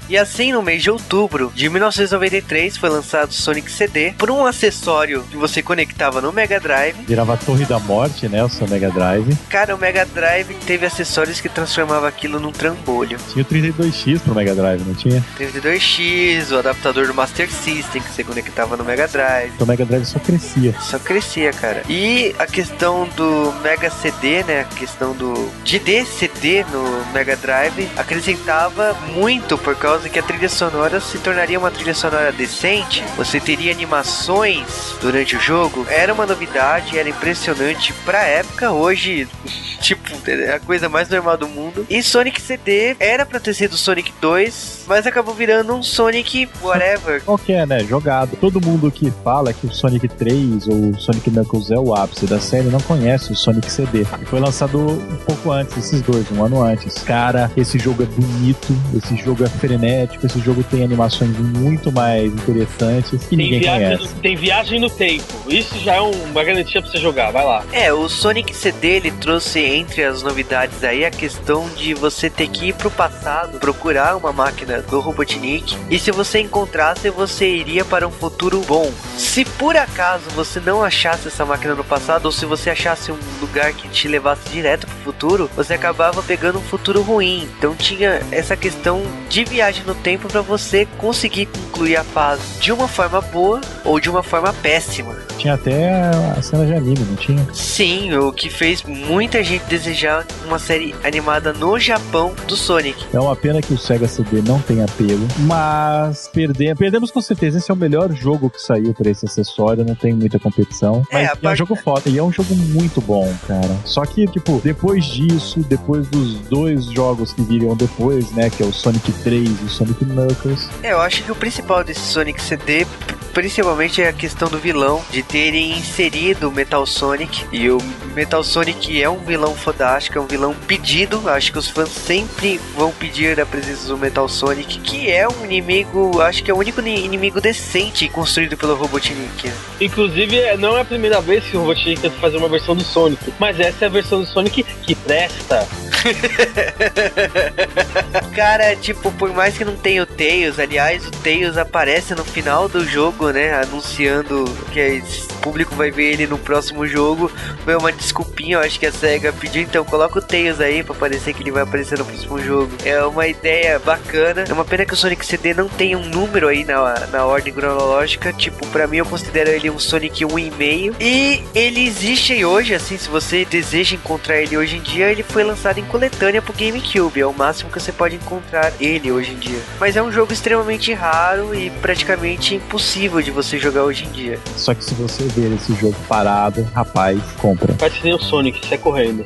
E assim, no mês de outubro de 1993, foi lançado o Sonic CD por um acessório que você conectava no Mega Drive. Virava a Torre da Morte, né? O seu Mega Drive. Cara, o Mega Drive teve acessórios que transformava aquilo num trambolho. Tinha o 32X pro Mega Drive, não tinha? 32X, o adaptador do Master System que você conectava no Mega Drive. Então o Mega Drive só crescia. Só crescia, cara. E a questão do Mega CD, né? A questão do de DCD no Mega Drive acrescentava muito por causa que a trilha sonora se tornaria uma trilha sonora decente. Você teria animações durante o jogo. Era uma novidade, era impressionante pra época. Hoje, tipo, é a coisa mais normal do mundo. E Sonic CD era pra ter sido Sonic 2, mas acabou virando um Sonic whatever. Qual que é, né? Jogado. Todo mundo que fala que o Sonic 3 ou o Sonic Knuckles é o ápice da série não conhece o Sonic CD. Foi lançado um pouco antes, esses dois, um ano antes. Cara, esse jogo é bonito, esse jogo é frenético, esse jogo tem animações muito mais interessantes que Tem ninguém viagem, conhece. no, tem viagem no tempo. Isso já é um- uma garantia pra você jogar. Vai lá. É, o Sonic CD ele trouxe entre as novidades aí a questão de você ter que ir pro passado, procurar uma máquina do Robotnik, e se você encontrasse, você iria para um futuro bom. Se por acaso você não achasse essa máquina no passado, ou se você achasse um lugar que te levasse direto pro futuro, você acabava pegando um futuro ruim. Então tinha essa questão de viagem no tempo para você conseguir concluir a fase de uma forma boa ou de uma forma péssima. Tinha até a cena de anime, não tinha? Sim, o que fez muita gente desejar uma série animada no Japão do Sonic. É uma pena que o Sega CD não tem apelo, mas perde- perdemos com certeza. Esse é o melhor jogo que saiu para esse acessório, não tem muita competição. É, Mas é, um jogo foda e é um jogo muito bom, cara. Só que, tipo, depois disso, depois dos dois jogos que viriam depois, né, que é o Sonic 3 e o Sonic Knuckles, É, eu acho que o principal desse Sonic CD, principalmente é a questão do vilão, de terem inserido o Metal Sonic. E o Metal Sonic é um vilão fodástico, é um vilão pedido. Acho que os fãs sempre vão pedir a presença do Metal Sonic, que é um inimigo, acho que é o único ni- inimigo decente construído pelo Robotnik. Inclusive, é- não é a primeira vez que o Robotnik tenta fazer uma versão do Sonic. Mas essa é a versão do Sonic que presta. Cara, tipo, por mais que não tenha o Tails, aliás, o Tails aparece no final do jogo, né? Anunciando que esse público vai ver ele no próximo jogo. Foi uma desculpinha, eu acho que a SEGA pediu, então coloca o Tails aí pra parecer que ele vai aparecer no próximo jogo. É uma ideia bacana. É uma pena que o Sonic CD não tenha um número aí na, na ordem cronológica. Tipo, pra mim eu considero ele um Sonic 1,5. E ele existe hoje, assim, se você deseja encontrar ele hoje em dia, ele foi lançado em coletânea pro GameCube. É o máximo que você pode encontrar ele hoje em dia. Mas é um jogo extremamente raro e praticamente impossível de você jogar hoje em dia. só que se você ver esse jogo parado, rapaz, compra. Faz que nem o Sonic, sai correndo.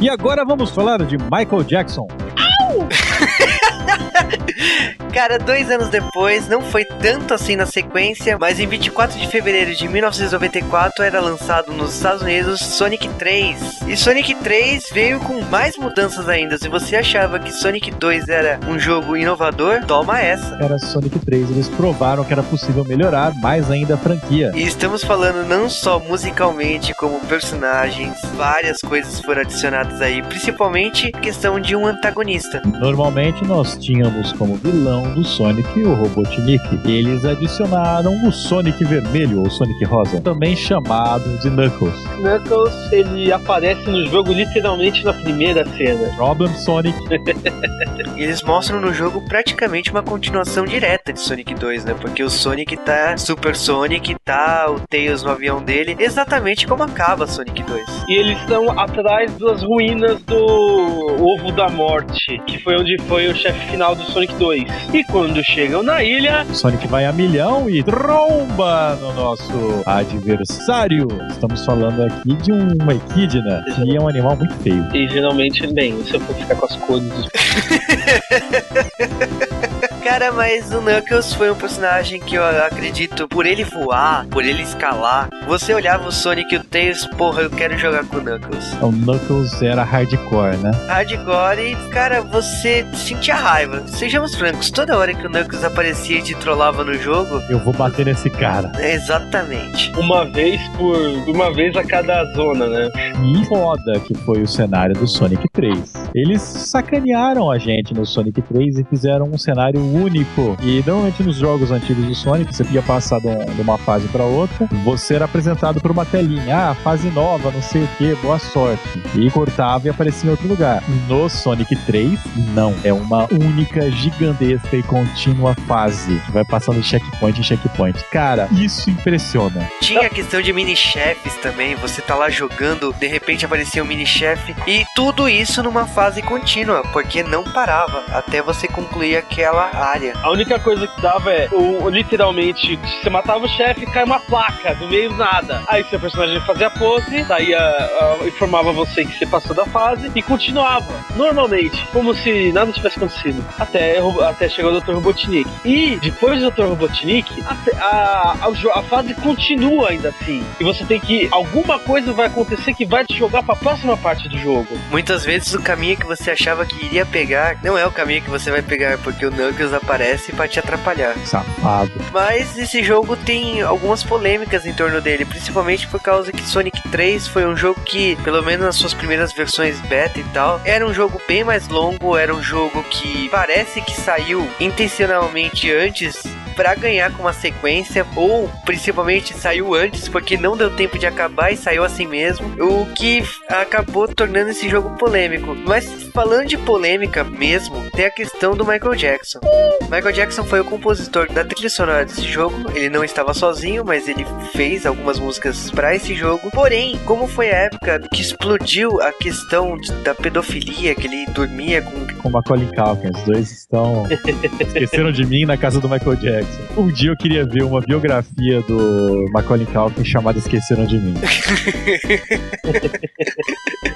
E agora vamos falar de Michael Jackson. Cara, dois anos depois, não foi tanto assim na sequência, mas em 24 de fevereiro de 1994 era lançado nos Estados Unidos Sonic 3. E Sonic 3 veio com mais mudanças ainda. Se você achava que Sonic 2 era um jogo inovador, toma essa. Era Sonic 3, eles provaram que era possível melhorar mais ainda a franquia. E estamos falando não só musicalmente, como personagens, várias coisas foram adicionadas aí, principalmente questão de um antagonista. Normalmente nós tínhamos como vilão do Sonic o Robotnik. Eles adicionaram o Sonic Vermelho ou Sonic Rosa, também chamado de Knuckles. Knuckles, ele aparece no jogo literalmente na primeira cena. Problem Sonic, eles mostram no jogo praticamente uma continuação direta de Sonic 2, né? Porque o Sonic tá Super Sonic, tá o Tails no avião dele, exatamente como acaba Sonic 2. E eles estão atrás das ruínas do Ovo da Morte, que foi onde foi o chefe final do Sonic 2. E quando chegam na ilha, Sonic vai a milhão e tromba no nosso adversário. Estamos falando aqui de uma equidna, que é um animal muito feio. e geralmente, bem, se eu for ficar com as cores Cara, mas o Knuckles foi um personagem que eu acredito, por ele voar, por ele escalar, você olhava o Sonic e o Tails, porra, eu quero jogar com o Knuckles. O Knuckles era hardcore, né? Hardcore e, cara, você sentia raiva. Sejamos francos, toda hora que o Knuckles aparecia e te trollava no jogo, Eu vou bater nesse cara. exatamente. Uma vez por. Uma vez a cada zona, né? E foda que foi o cenário do Sonic 3. Eles sacanearam a gente no Sonic 3 e fizeram um cenário único. E normalmente nos jogos antigos do Sonic, você podia passar de, um- de uma fase para outra, você era apresentado por uma telinha. Ah, fase nova, não sei o que, boa sorte. E cortava e aparecia em outro lugar. No Sonic 3, não. É uma única, gigantesca e contínua fase. que Vai passando de checkpoint em checkpoint. Cara, isso impressiona. Tinha a questão de mini-chefes também, você tá lá jogando, de repente aparecia um mini-chefe, e tudo isso numa fase contínua, porque não parava até você concluir aquela área. A única coisa que dava é, literalmente, você matava o chefe cai uma placa do meio do nada. Aí seu personagem fazia pose, daí a- a- informava você que você passou da fase e continuava, normalmente, como se nada tivesse acontecido. Até, até chegar o Dr. Robotnik. E depois do Dr. Robotnik, a, a, jo- a fase continua ainda assim. E você tem que. Alguma coisa vai acontecer que vai te jogar pra próxima parte do jogo. Muitas vezes o caminho que você achava que iria pegar não é o caminho que você vai pegar, porque o Knuckles aparece pra te atrapalhar. Safado. Mas esse jogo tem algumas polêmicas em torno dele, principalmente por causa que Sonic 3 foi um jogo que, pelo menos nas suas primeiras versões beta e tal, era um jogo bem mais longo, era um jogo que parece que saiu intencionalmente antes pra ganhar com uma sequência, ou principalmente saiu antes porque não deu tempo de acabar e saiu assim mesmo, o que acabou tornando esse jogo polêmico. Mas falando de polêmica mesmo, tem a questão do Michael Jackson. Michael Jackson foi o compositor da trilha sonora desse jogo. Ele não estava sozinho, mas ele fez algumas músicas para esse jogo. Porém, como foi a época que explodiu a questão de- da pedofilia, que ele dormia com com Macaulay Culkin. Os dois estão esqueceram de mim na casa do Michael Jackson. Um dia eu queria ver uma biografia do Macaulay Culkin chamada Esqueceram de mim.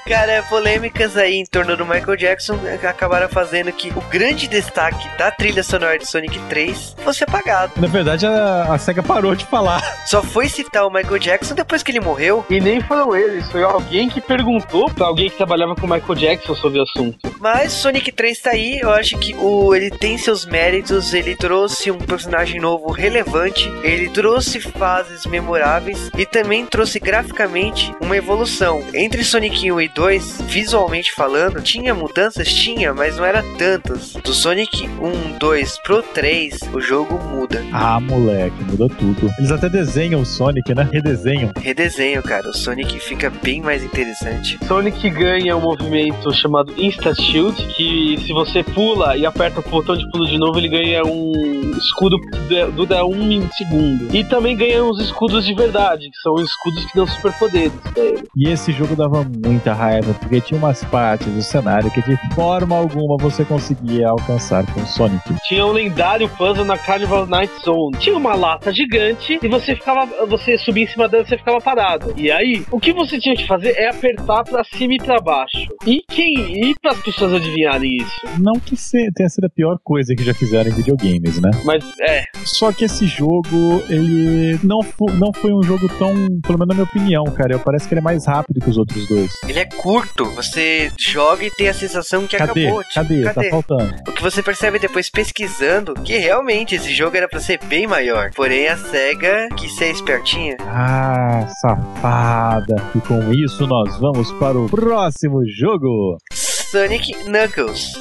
Cara, polêmicas aí em torno do Michael Jackson acabaram fazendo que o grande destaque da trilha sonora de Sonic 3 fosse apagado. Na verdade, a, a SEGA parou de falar. Só foi citar o Michael Jackson depois que ele morreu. E nem foram eles, foi alguém que perguntou pra alguém que trabalhava com o Michael Jackson sobre o assunto. Mas Sonic 3 tá aí, eu acho que o, ele tem seus méritos, ele trouxe um personagem novo relevante, ele trouxe fases memoráveis e também trouxe graficamente uma evolução. Entre Sonic 1 e 2, visualmente falando, tinha mudanças? Tinha, mas não era tantas. Do Sonic 1, 2 pro 3, o jogo muda. Ah, moleque, mudou tudo. Eles até desenham o Sonic, né? Redesenham. Redesenho, cara, o Sonic fica bem mais interessante. Sonic ganha um movimento chamado Insta Shield, que se você pula e aperta o botão de pulo de novo, ele ganha um escudo dura um segundo. E também ganha uns escudos de verdade, que são escudos que dão superpoderes pra ele. E esse jogo dava muita raiva, porque tinha umas partes do cenário que de forma alguma você conseguia alcançar com o Sonic. Tinha um lendário puzzle na Carnival Night Zone. Tinha uma lata gigante e você ficava. Você subia em cima dela e você ficava parado. E aí, o que você tinha que fazer é apertar pra cima e pra baixo. E quem. E para as pessoas adivinharem isso? Não que tenha sido a pior coisa que já fizeram em videogames, né? Mas é, Só que esse jogo, ele não, não foi um jogo tão, pelo menos na minha opinião, cara. Eu parece que ele é mais rápido que os outros dois. Ele é curto, você joga e tem a sensação que Cadê? acabou. tipo, Cadê? Tá faltando. O que você percebe depois pesquisando que realmente esse jogo era pra ser bem maior. Porém, a SEGA quis ser espertinha. Ah, safada. E com isso nós vamos para o próximo jogo. Sonic Knuckles.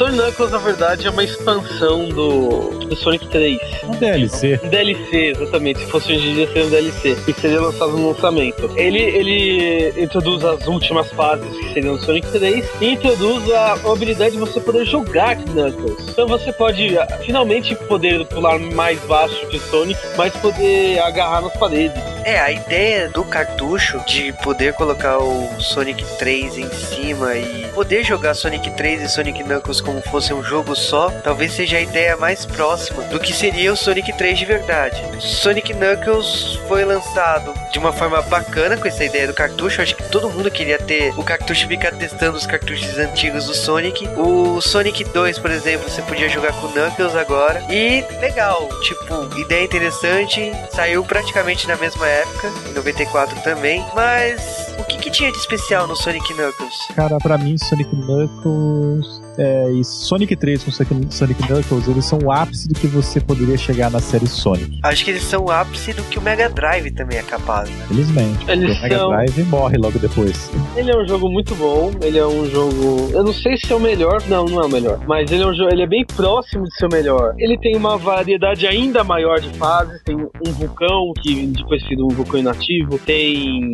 Sonic Knuckles, na verdade, é uma expansão do, do Sonic 3. Um DLC. Um DLC, exatamente. Se fosse hoje em dia, seria um DLC. Que seria lançado no lançamento. Ele, ele introduz as últimas fases, que seriam do Sonic 3, e introduz a habilidade de você poder jogar Knuckles. Então você pode, ah, finalmente, poder pular mais baixo que o Sonic, mas poder agarrar nas paredes. É, a ideia do cartucho de poder colocar o Sonic 3 em cima e poder jogar Sonic 3 e Sonic Knuckles como fosse um jogo só, talvez seja a ideia mais próxima do que seria o Sonic 3 de verdade. Sonic Knuckles foi lançado de uma forma bacana com essa ideia do cartucho. Acho que todo mundo queria ter o cartucho ficar testando os cartuchos antigos do Sonic. O Sonic 2, por exemplo, você podia jogar com o Knuckles agora. E legal, tipo, ideia interessante. Saiu praticamente na mesma época, em 94 também. Mas o que, que tinha de especial no Sonic Knuckles? Cara, pra mim, Sonic Knuckles é, e Sonic 3 com Sonic Knuckles, eles são o ápice do que você poderia chegar na série Sonic. Acho que eles são o ápice do que o Mega Drive também é capaz, né? Felizmente. Eles porque o Mega são- Drive morre logo depois. Ele é um jogo muito bom, ele é um jogo. Eu não sei se é o melhor, não, não é o melhor. Mas ele é um jogo, ele é bem próximo de ser o melhor. Ele tem uma variedade ainda maior de fases, tem um vulcão, que depois vira um vulcão inativo, tem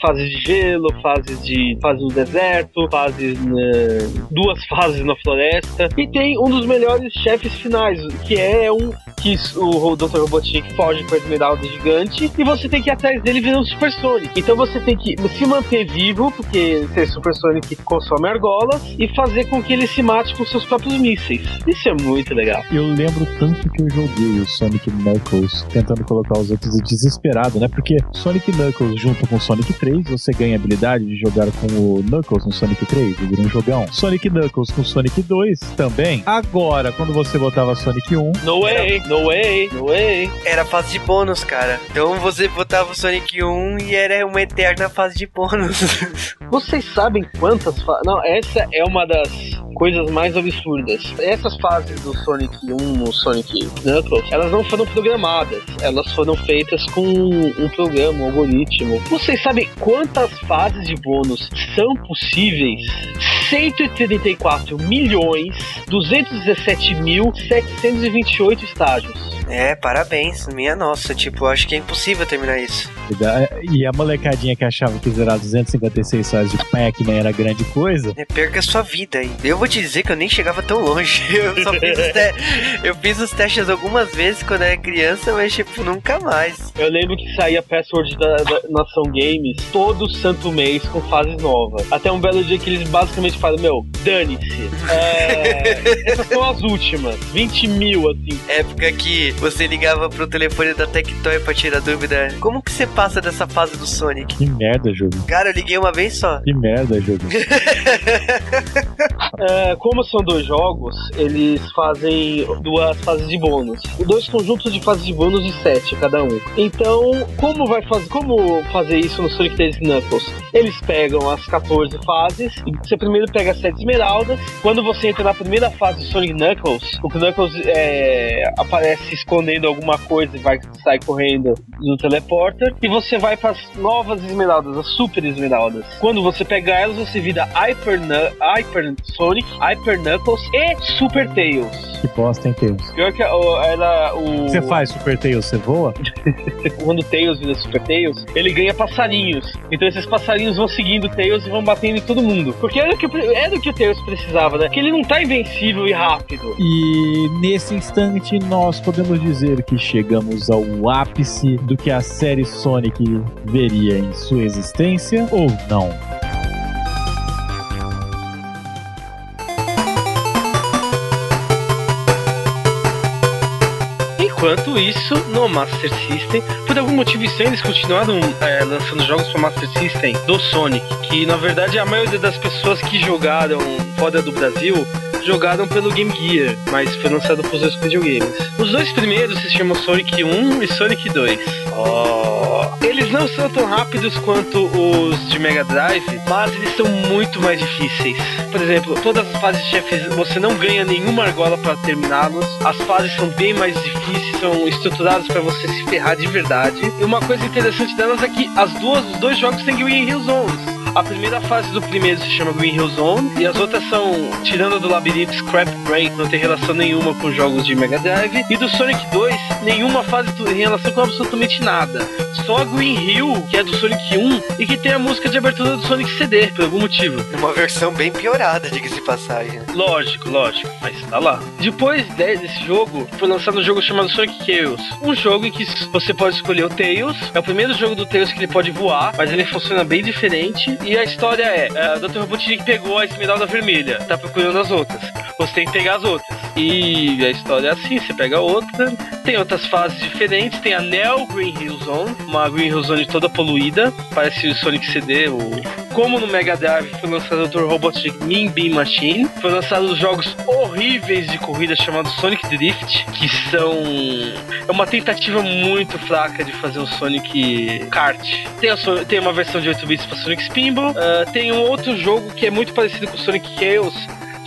fases de gelo, fases de. fases no deserto, fases na- duas fases na floresta. E tem um dos melhores chefes finais, que é um que o Dr. Robotnik foge com a esmeralda gigante e você tem que ir atrás dele virando Super Sonic. Então você tem que se manter vivo, porque ser Super Sonic consome argolas, e fazer com que ele se mate com seus próprios mísseis. Isso é muito legal. Eu lembro tanto que eu joguei o Sonic Knuckles tentando colocar os outros desesperado, né? Porque Sonic Knuckles junto com Sonic 3, você ganha a habilidade de jogar com o Knuckles no Sonic 3, e vira um jogão. Sonic Knuckles com Sonic 2 também. Agora, quando você botava Sonic 1, No way, no way, no way. Era fase de bônus, cara. Então você botava o Sonic 1 e era uma eterna fase de bônus. Vocês sabem quantas fases. Não, essa é uma das coisas mais absurdas. Essas fases do Sonic 1 no Sonic Knuckles, elas não foram programadas. Elas foram feitas com um programa, um algoritmo. Vocês sabem quantas fases de bônus são possíveis? 134 milhões 217 mil 728 estágios. É, parabéns. Minha nossa, tipo, acho que é impossível terminar isso. e a molecadinha que achava que zerar 256 fases de Pac-Man era grande coisa, É, perca a sua vida aí. Eu vou te dizer que eu nem chegava tão longe. Eu só fiz os, te- eu fiz os testes algumas vezes quando era criança, mas tipo, nunca mais. Eu lembro que saía password da, da Nação Games todo santo mês com fases novas. Até um belo dia que eles basicamente falam: Meu, dane-se. É, essas são as últimas. 20 mil, assim. Época que você ligava pro telefone da Tectoy pra tirar dúvida. Como que você passa dessa fase do Sonic? que merda, jogo. Cara, eu liguei uma vez só. Que merda, jogo. É, como são dois jogos, eles fazem duas fases de bônus. Dois conjuntos de fases de bônus de 7 cada um. Então, como vai fazer, como fazer isso no Sonic 3 Knuckles? Eles pegam as 14 fases e você primeiro pega as 7 esmeraldas. Quando você entra na primeira fase do Sonic Knuckles, o Knuckles é, aparece escondendo alguma coisa e vai sair correndo no teleporter. E você vai para as novas esmeraldas, as super esmeraldas. Quando você pegar elas, você vira Hyper, Hyper Sonic, Hyper Knuckles e Super Tails. Que bosta, hein, Tails? Pior que era o. Você faz Super Tails, você voa? Quando o Tails vira Super Tails, ele ganha passarinhos. Então esses passarinhos vão seguindo o Tails e vão batendo em todo mundo. Porque era o que, era o, que o Tails precisava, né? Que ele não tá invencível e rápido. E nesse instante nós podemos dizer que chegamos ao ápice do que a série Sonic veria em sua existência ou não. Enquanto isso, no Master System, por algum motivo estranho, eles continuaram é, lançando jogos para Master System do Sonic, que na verdade a maioria das pessoas que jogaram fora do Brasil jogaram pelo Game Gear, mas foi lançado para os dois videogames. Os dois primeiros se chamam Sonic 1 e Sonic 2. Eles não são tão rápidos quanto os de Mega Drive, mas eles são muito mais difíceis. Por exemplo, todas as fases de chefes você não ganha nenhuma argola para terminá-los. As fases são bem mais difíceis, são estruturadas para você se ferrar de verdade. E uma coisa interessante delas é que as duas, os dois jogos têm Green Hill Zones. A primeira fase do primeiro se chama Green Hill Zone e as outras são, tirando a do labirinto Scrap Break, não tem relação nenhuma com jogos de Mega Drive. E do Sonic 2, nenhuma fase tem relação com absolutamente nada. Só a Green Hill, que é do Sonic 1 e que tem a música de abertura do Sonic CD, por algum motivo. Uma versão bem piorada, diga-se passagem. Lógico, lógico, mas tá lá. Depois de- desse jogo, foi lançado um jogo chamado Sonic Chaos. Um jogo em que você pode escolher o Tails. É o primeiro jogo do Tails que ele pode voar, mas ele funciona bem diferente. E a história é: é, o Dr. Robotnik pegou a esmeralda vermelha, tá procurando as outras. Você tem que pegar as outras. E a história é assim: você pega outra. Tem outras fases diferentes. Tem a Neo Green Hill Zone, uma Green Hill Zone toda poluída. Parece o Sonic CD, o como no Mega Drive foi lançado o Dr. Robotnik Mean Bean Machine, foi lançado os jogos horríveis de corrida chamados Sonic Drift, que são é uma tentativa muito fraca de fazer um Sonic Kart. Tem, a So- tem uma versão de 8 bits para Sonic Spinball, ah, tem um outro jogo que é muito parecido com Sonic Chaos,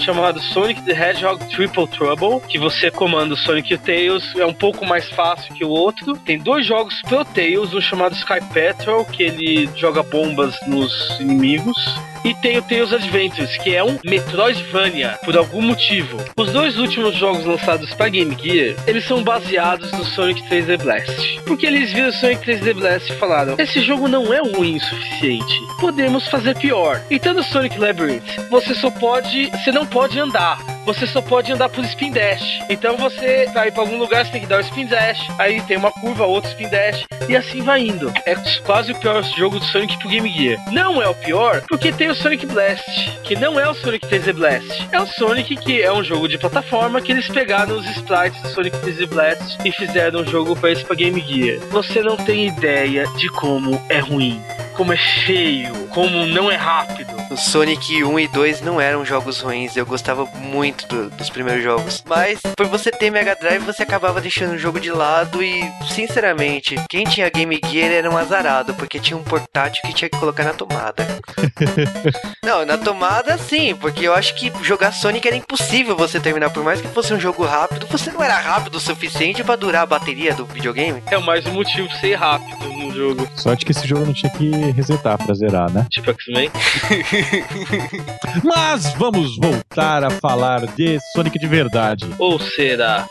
chamado Sonic the Hedgehog Triple Trouble, que você comanda o Sonic e o Tails, é um pouco mais fácil que o outro. Tem dois jogos pro Tails, um chamado Sky Petrol, que ele joga bombas nos inimigos. E tem o Tails Adventures, que é um Metroidvania, por algum motivo. Os dois últimos jogos lançados para Game Gear, eles são baseados no Sonic 3D Blast. Porque eles viram Sonic 3D Blast e falaram, esse jogo não é ruim o suficiente, podemos fazer pior. Então no Sonic Labyrinth, você só pode, você não pode andar, você só pode andar por spin dash. Então você vai pra algum lugar, você tem que dar o spin dash, aí tem uma curva, outro spin dash, e assim vai indo. É quase o pior jogo do Sonic pro Game Gear. Não é o pior, porque tem o Sonic Blast, que não é o Sonic 3D Blast. É o Sonic que é um jogo de plataforma que eles pegaram os sprites do Sonic 3D Blast e fizeram um jogo pra esse pra Game Gear. Você não tem ideia de como é ruim. Como é feio, como não é rápido. O Sonic 1 e 2 não eram jogos ruins, eu gostava muito do- dos primeiros jogos. Mas por você ter Mega Drive, você acabava deixando o jogo de lado e, sinceramente, quem tinha Game Gear era um azarado, porque tinha um portátil que tinha que colocar na tomada. não, na tomada sim, porque eu acho que jogar Sonic era impossível você terminar, por mais que fosse um jogo rápido, você não era rápido o suficiente pra durar a bateria do videogame. É mais um motivo pra ser rápido no jogo. Sorte que esse jogo não tinha que resetar pra zerar, né? Tipo X-Men. Mas vamos voltar a falar de Sonic de verdade. Ou será?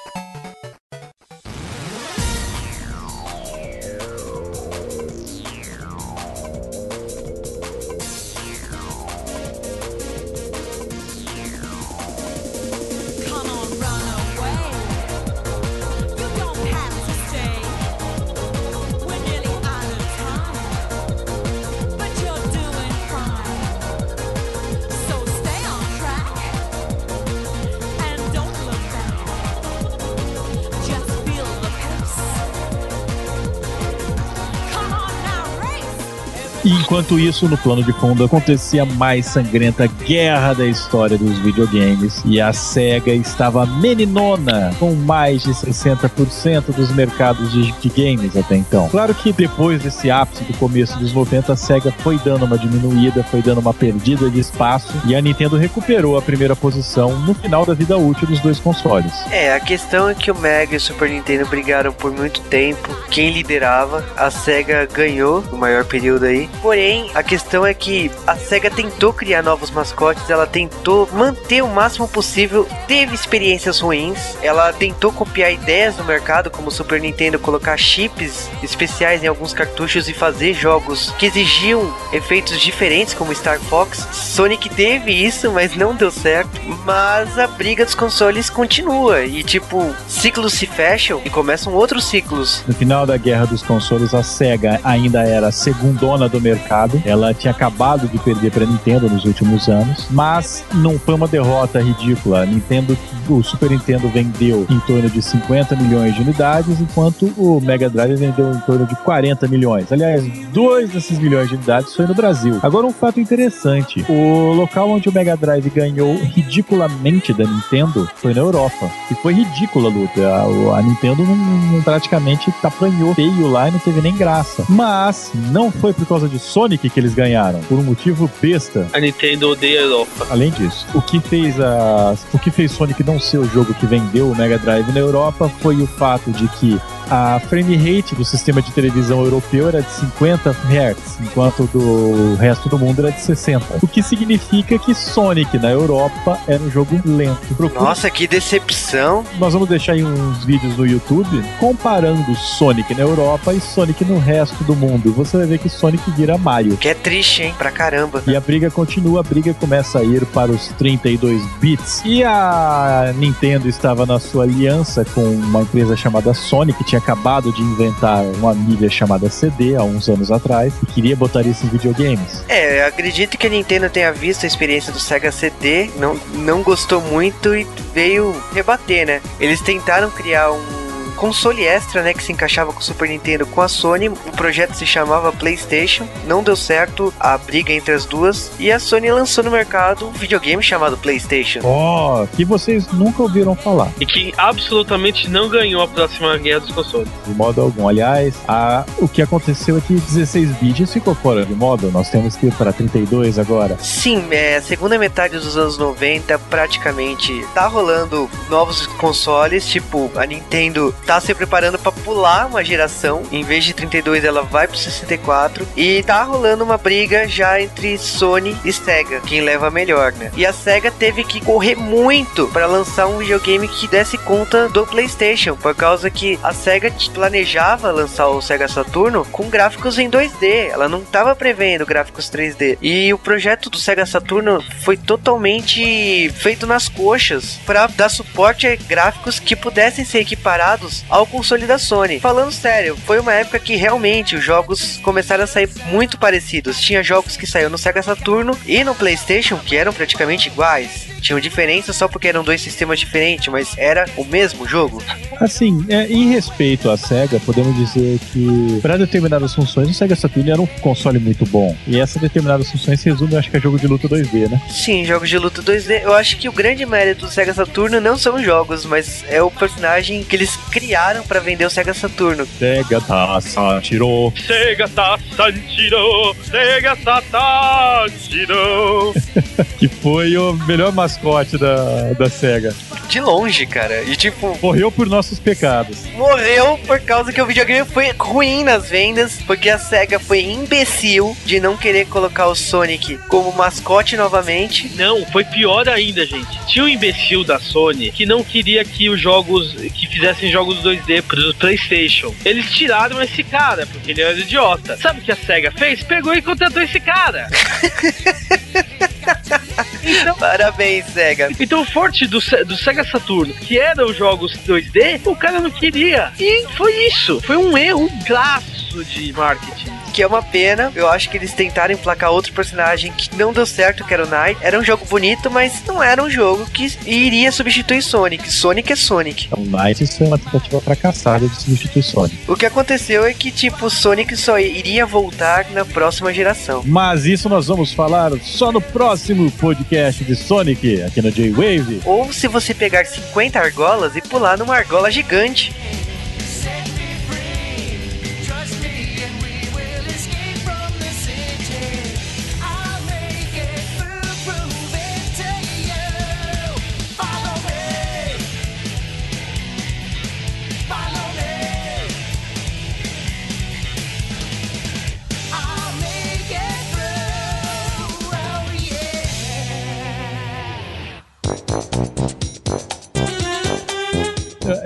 E enquanto isso, no plano de fundo, acontecia a mais sangrenta guerra da história dos videogames. E a SEGA estava meninona, com mais de 60% dos mercados de, games até então. Claro que depois desse ápice do começo dos 90, a SEGA foi dando uma diminuída, foi dando uma perdida de espaço. E a Nintendo recuperou a primeira posição no final da vida útil dos dois consoles. É, a questão é que o Mega e o Super Nintendo brigaram por muito tempo. Quem liderava, a SEGA ganhou o maior período aí. Porém, a questão é que a SEGA tentou criar novos mascotes, ela tentou manter o máximo possível, teve experiências ruins, ela tentou copiar ideias do mercado, como o Super Nintendo, colocar chips especiais em alguns cartuchos e fazer jogos que exigiam efeitos diferentes, como Star Fox. Sonic teve isso, mas não deu certo. Mas a briga dos consoles continua e, tipo, ciclos se fecham e começam outros ciclos. No final da guerra dos consoles, a SEGA ainda era segundona do mercado. Ela tinha acabado de perder para Nintendo nos últimos anos, mas não foi uma derrota ridícula. Nintendo, o Super Nintendo vendeu em torno de 50 milhões de unidades, enquanto o Mega Drive vendeu em torno de 40 milhões. Aliás, dois desses milhões de unidades foi no Brasil. Agora um fato interessante: o local onde o Mega Drive ganhou ridiculamente da Nintendo foi na Europa. E foi ridícula a luta. A, Nintendo não, não praticamente apanhou feio lá e não teve nem graça. Mas não foi por causa causa Sonic que eles ganharam, por um motivo besta. A Nintendo odeia a Europa. Além disso, o que fez a, o que fez Sonic não ser o jogo que vendeu o Mega Drive na Europa foi o fato de que a frame rate do sistema de televisão europeu era de 50 Hz, enquanto do resto do mundo era de 60. O que significa que Sonic na Europa era um jogo lento. Procure- Nossa, que decepção. Nós vamos deixar aí uns vídeos no YouTube comparando Sonic na Europa e Sonic no resto do mundo. Você vai ver que Sonic vira Mario. Que é triste, hein? Pra caramba. E a briga continua, a briga começa a ir para os 32 bits. E a Nintendo estava na sua aliança com uma empresa chamada Sony, que tinha acabado de inventar uma mídia chamada CD há uns anos atrás, e queria botar isso em videogames. É, acredito que a Nintendo tenha visto a experiência do Sega CD, não, não gostou muito e veio rebater, né? Eles tentaram criar um console extra, né, que se encaixava com o Super Nintendo com a Sony. O projeto se chamava PlayStation, não deu certo a briga entre as duas e a Sony lançou no mercado um videogame chamado PlayStation. Oh, que vocês nunca ouviram falar, E que absolutamente não ganhou a próxima guerra dos consoles. de modo algum. Aliás, a- o que aconteceu é que 16 bits ficou fora de moda. Nós temos que ir para 32 agora. Sim, é, a segunda metade dos anos 90 praticamente tá rolando novos consoles, tipo, a Nintendo tá se preparando pra pular uma geração, em vez de 32 ela vai pro 64 e tá rolando uma briga já entre Sony e Sega, quem leva melhor, né? E a Sega teve que correr muito pra lançar um videogame que desse conta do PlayStation, por causa que a Sega planejava lançar o Sega Saturno com gráficos em 2D, ela não tava prevendo gráficos 3D. E o projeto do Sega Saturno foi totalmente feito nas coxas para dar suporte a gráficos que pudessem ser equiparados ao console da Sony. Falando sério, foi uma época que realmente os jogos começaram a sair muito parecidos. Tinha jogos que saíram no Sega Saturno e no PlayStation que eram praticamente iguais. Tinham diferença só porque eram dois sistemas diferentes, mas era o mesmo jogo. Assim, é, em respeito à SEGA, podemos dizer que para determinadas funções o Sega Saturn era um console muito bom. E essas determinadas funções se resume, eu acho que é jogo de luta 2D, né? Sim, jogos de luta 2D. Eu acho que o grande mérito do Sega Saturno não são os jogos, mas é o personagem que eles criaram pra vender o Sega Saturno. Sega Tassa tirou. Sega tá Sanchiro! Sega tá Sanchiro! Que foi o melhor mascote da, da SEGA. De longe, cara. E tipo, Morreu por nossos pecados. morreu por causa que o videogame foi ruim nas vendas, porque a SEGA foi imbecil de não querer colocar o Sonic como mascote novamente. Não, foi pior ainda, gente. Tinha um imbecil da Sony que não queria que os jogos que fizessem jogos 2D pro PlayStation. Eles tiraram esse cara porque ele era idiota. Sabe o que a Sega fez? Pegou e contratou esse cara. então, Parabéns, SEGA. então o forte do, do Sega Saturno, que eram os jogos 2D, o cara não queria. E foi isso. Foi um erro graço de marketing. Que é uma pena. Eu acho que eles tentaram emplacar outro personagem que não deu certo, que era o Knight. Era um jogo bonito, mas não era um jogo que iria substituir Sonic. Sonic é Sonic. Então, Knight isso é uma tentativa fracassada de substituir Sonic. O que aconteceu é que, tipo, o Sonic só iria voltar na próxima geração. Mas isso nós vamos falar só no próximo podcast de Sonic, aqui no J-Wave. Ou se você pegar 50 argolas e pular numa argola gigante.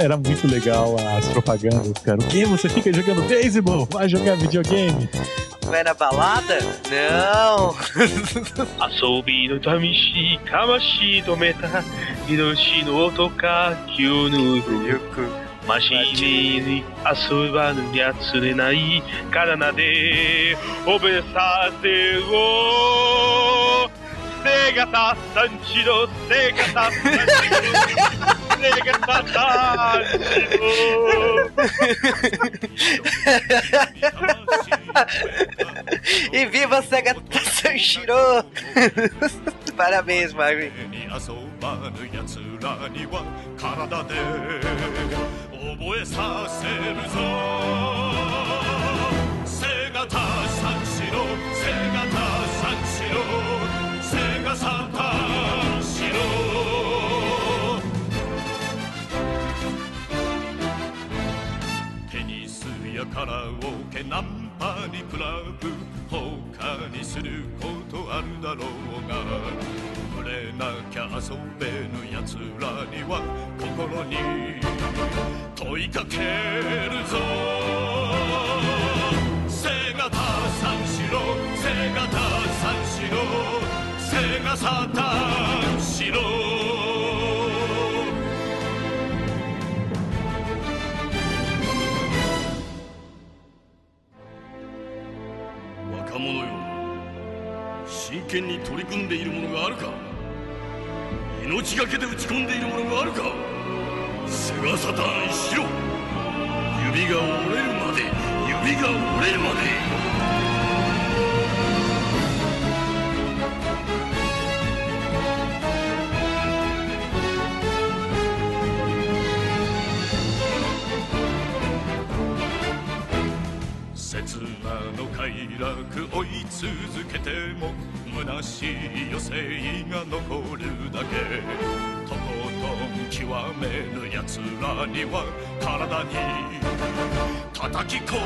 Era muito legal as propagandas, cara. O que? Você fica jogando beisebol? Vai jogar videogame? Vai na balada? Não! Asobi no tamishi, kamashi tometa, hiroshi no otoka, kyu no Mashime ni asoba no yatsurenai, karana de obesate wo. Sega ta sanchiro, sega nega da e viva a cega Sanshiro! Parabéns, Magri. 覚えさせるぞ背がた三四郎背がた三四郎背がさた三四郎けナンパにクラブ他にすることあるだろうが触れなきゃ遊べぬ奴らには心に問いかけるぞ。背がたさんしろ背がたさんしろ背がさたんし真剣に取り組んでいるものがあるか？命がけで打ち込んでいるものがあるか？背がサタンしろ！指が折れるまで指が折れるまで。刹那の快楽追い続けても虚しい余生が残るだけ。とことん極めぬ奴らには体に叩き込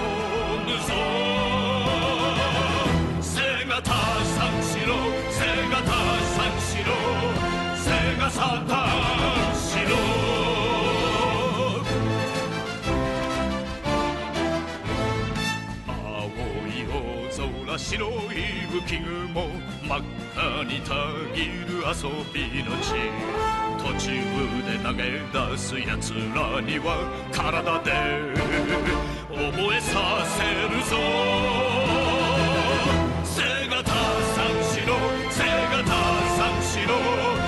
むぞ。背がたさんしろ。背がたさんしろ。背がさたんしは白い浮雲真っ赤にたぎる遊びの地。途中で投げ出す奴らには体で覚えさせるぞ背がたさんしろ背がたさんしろ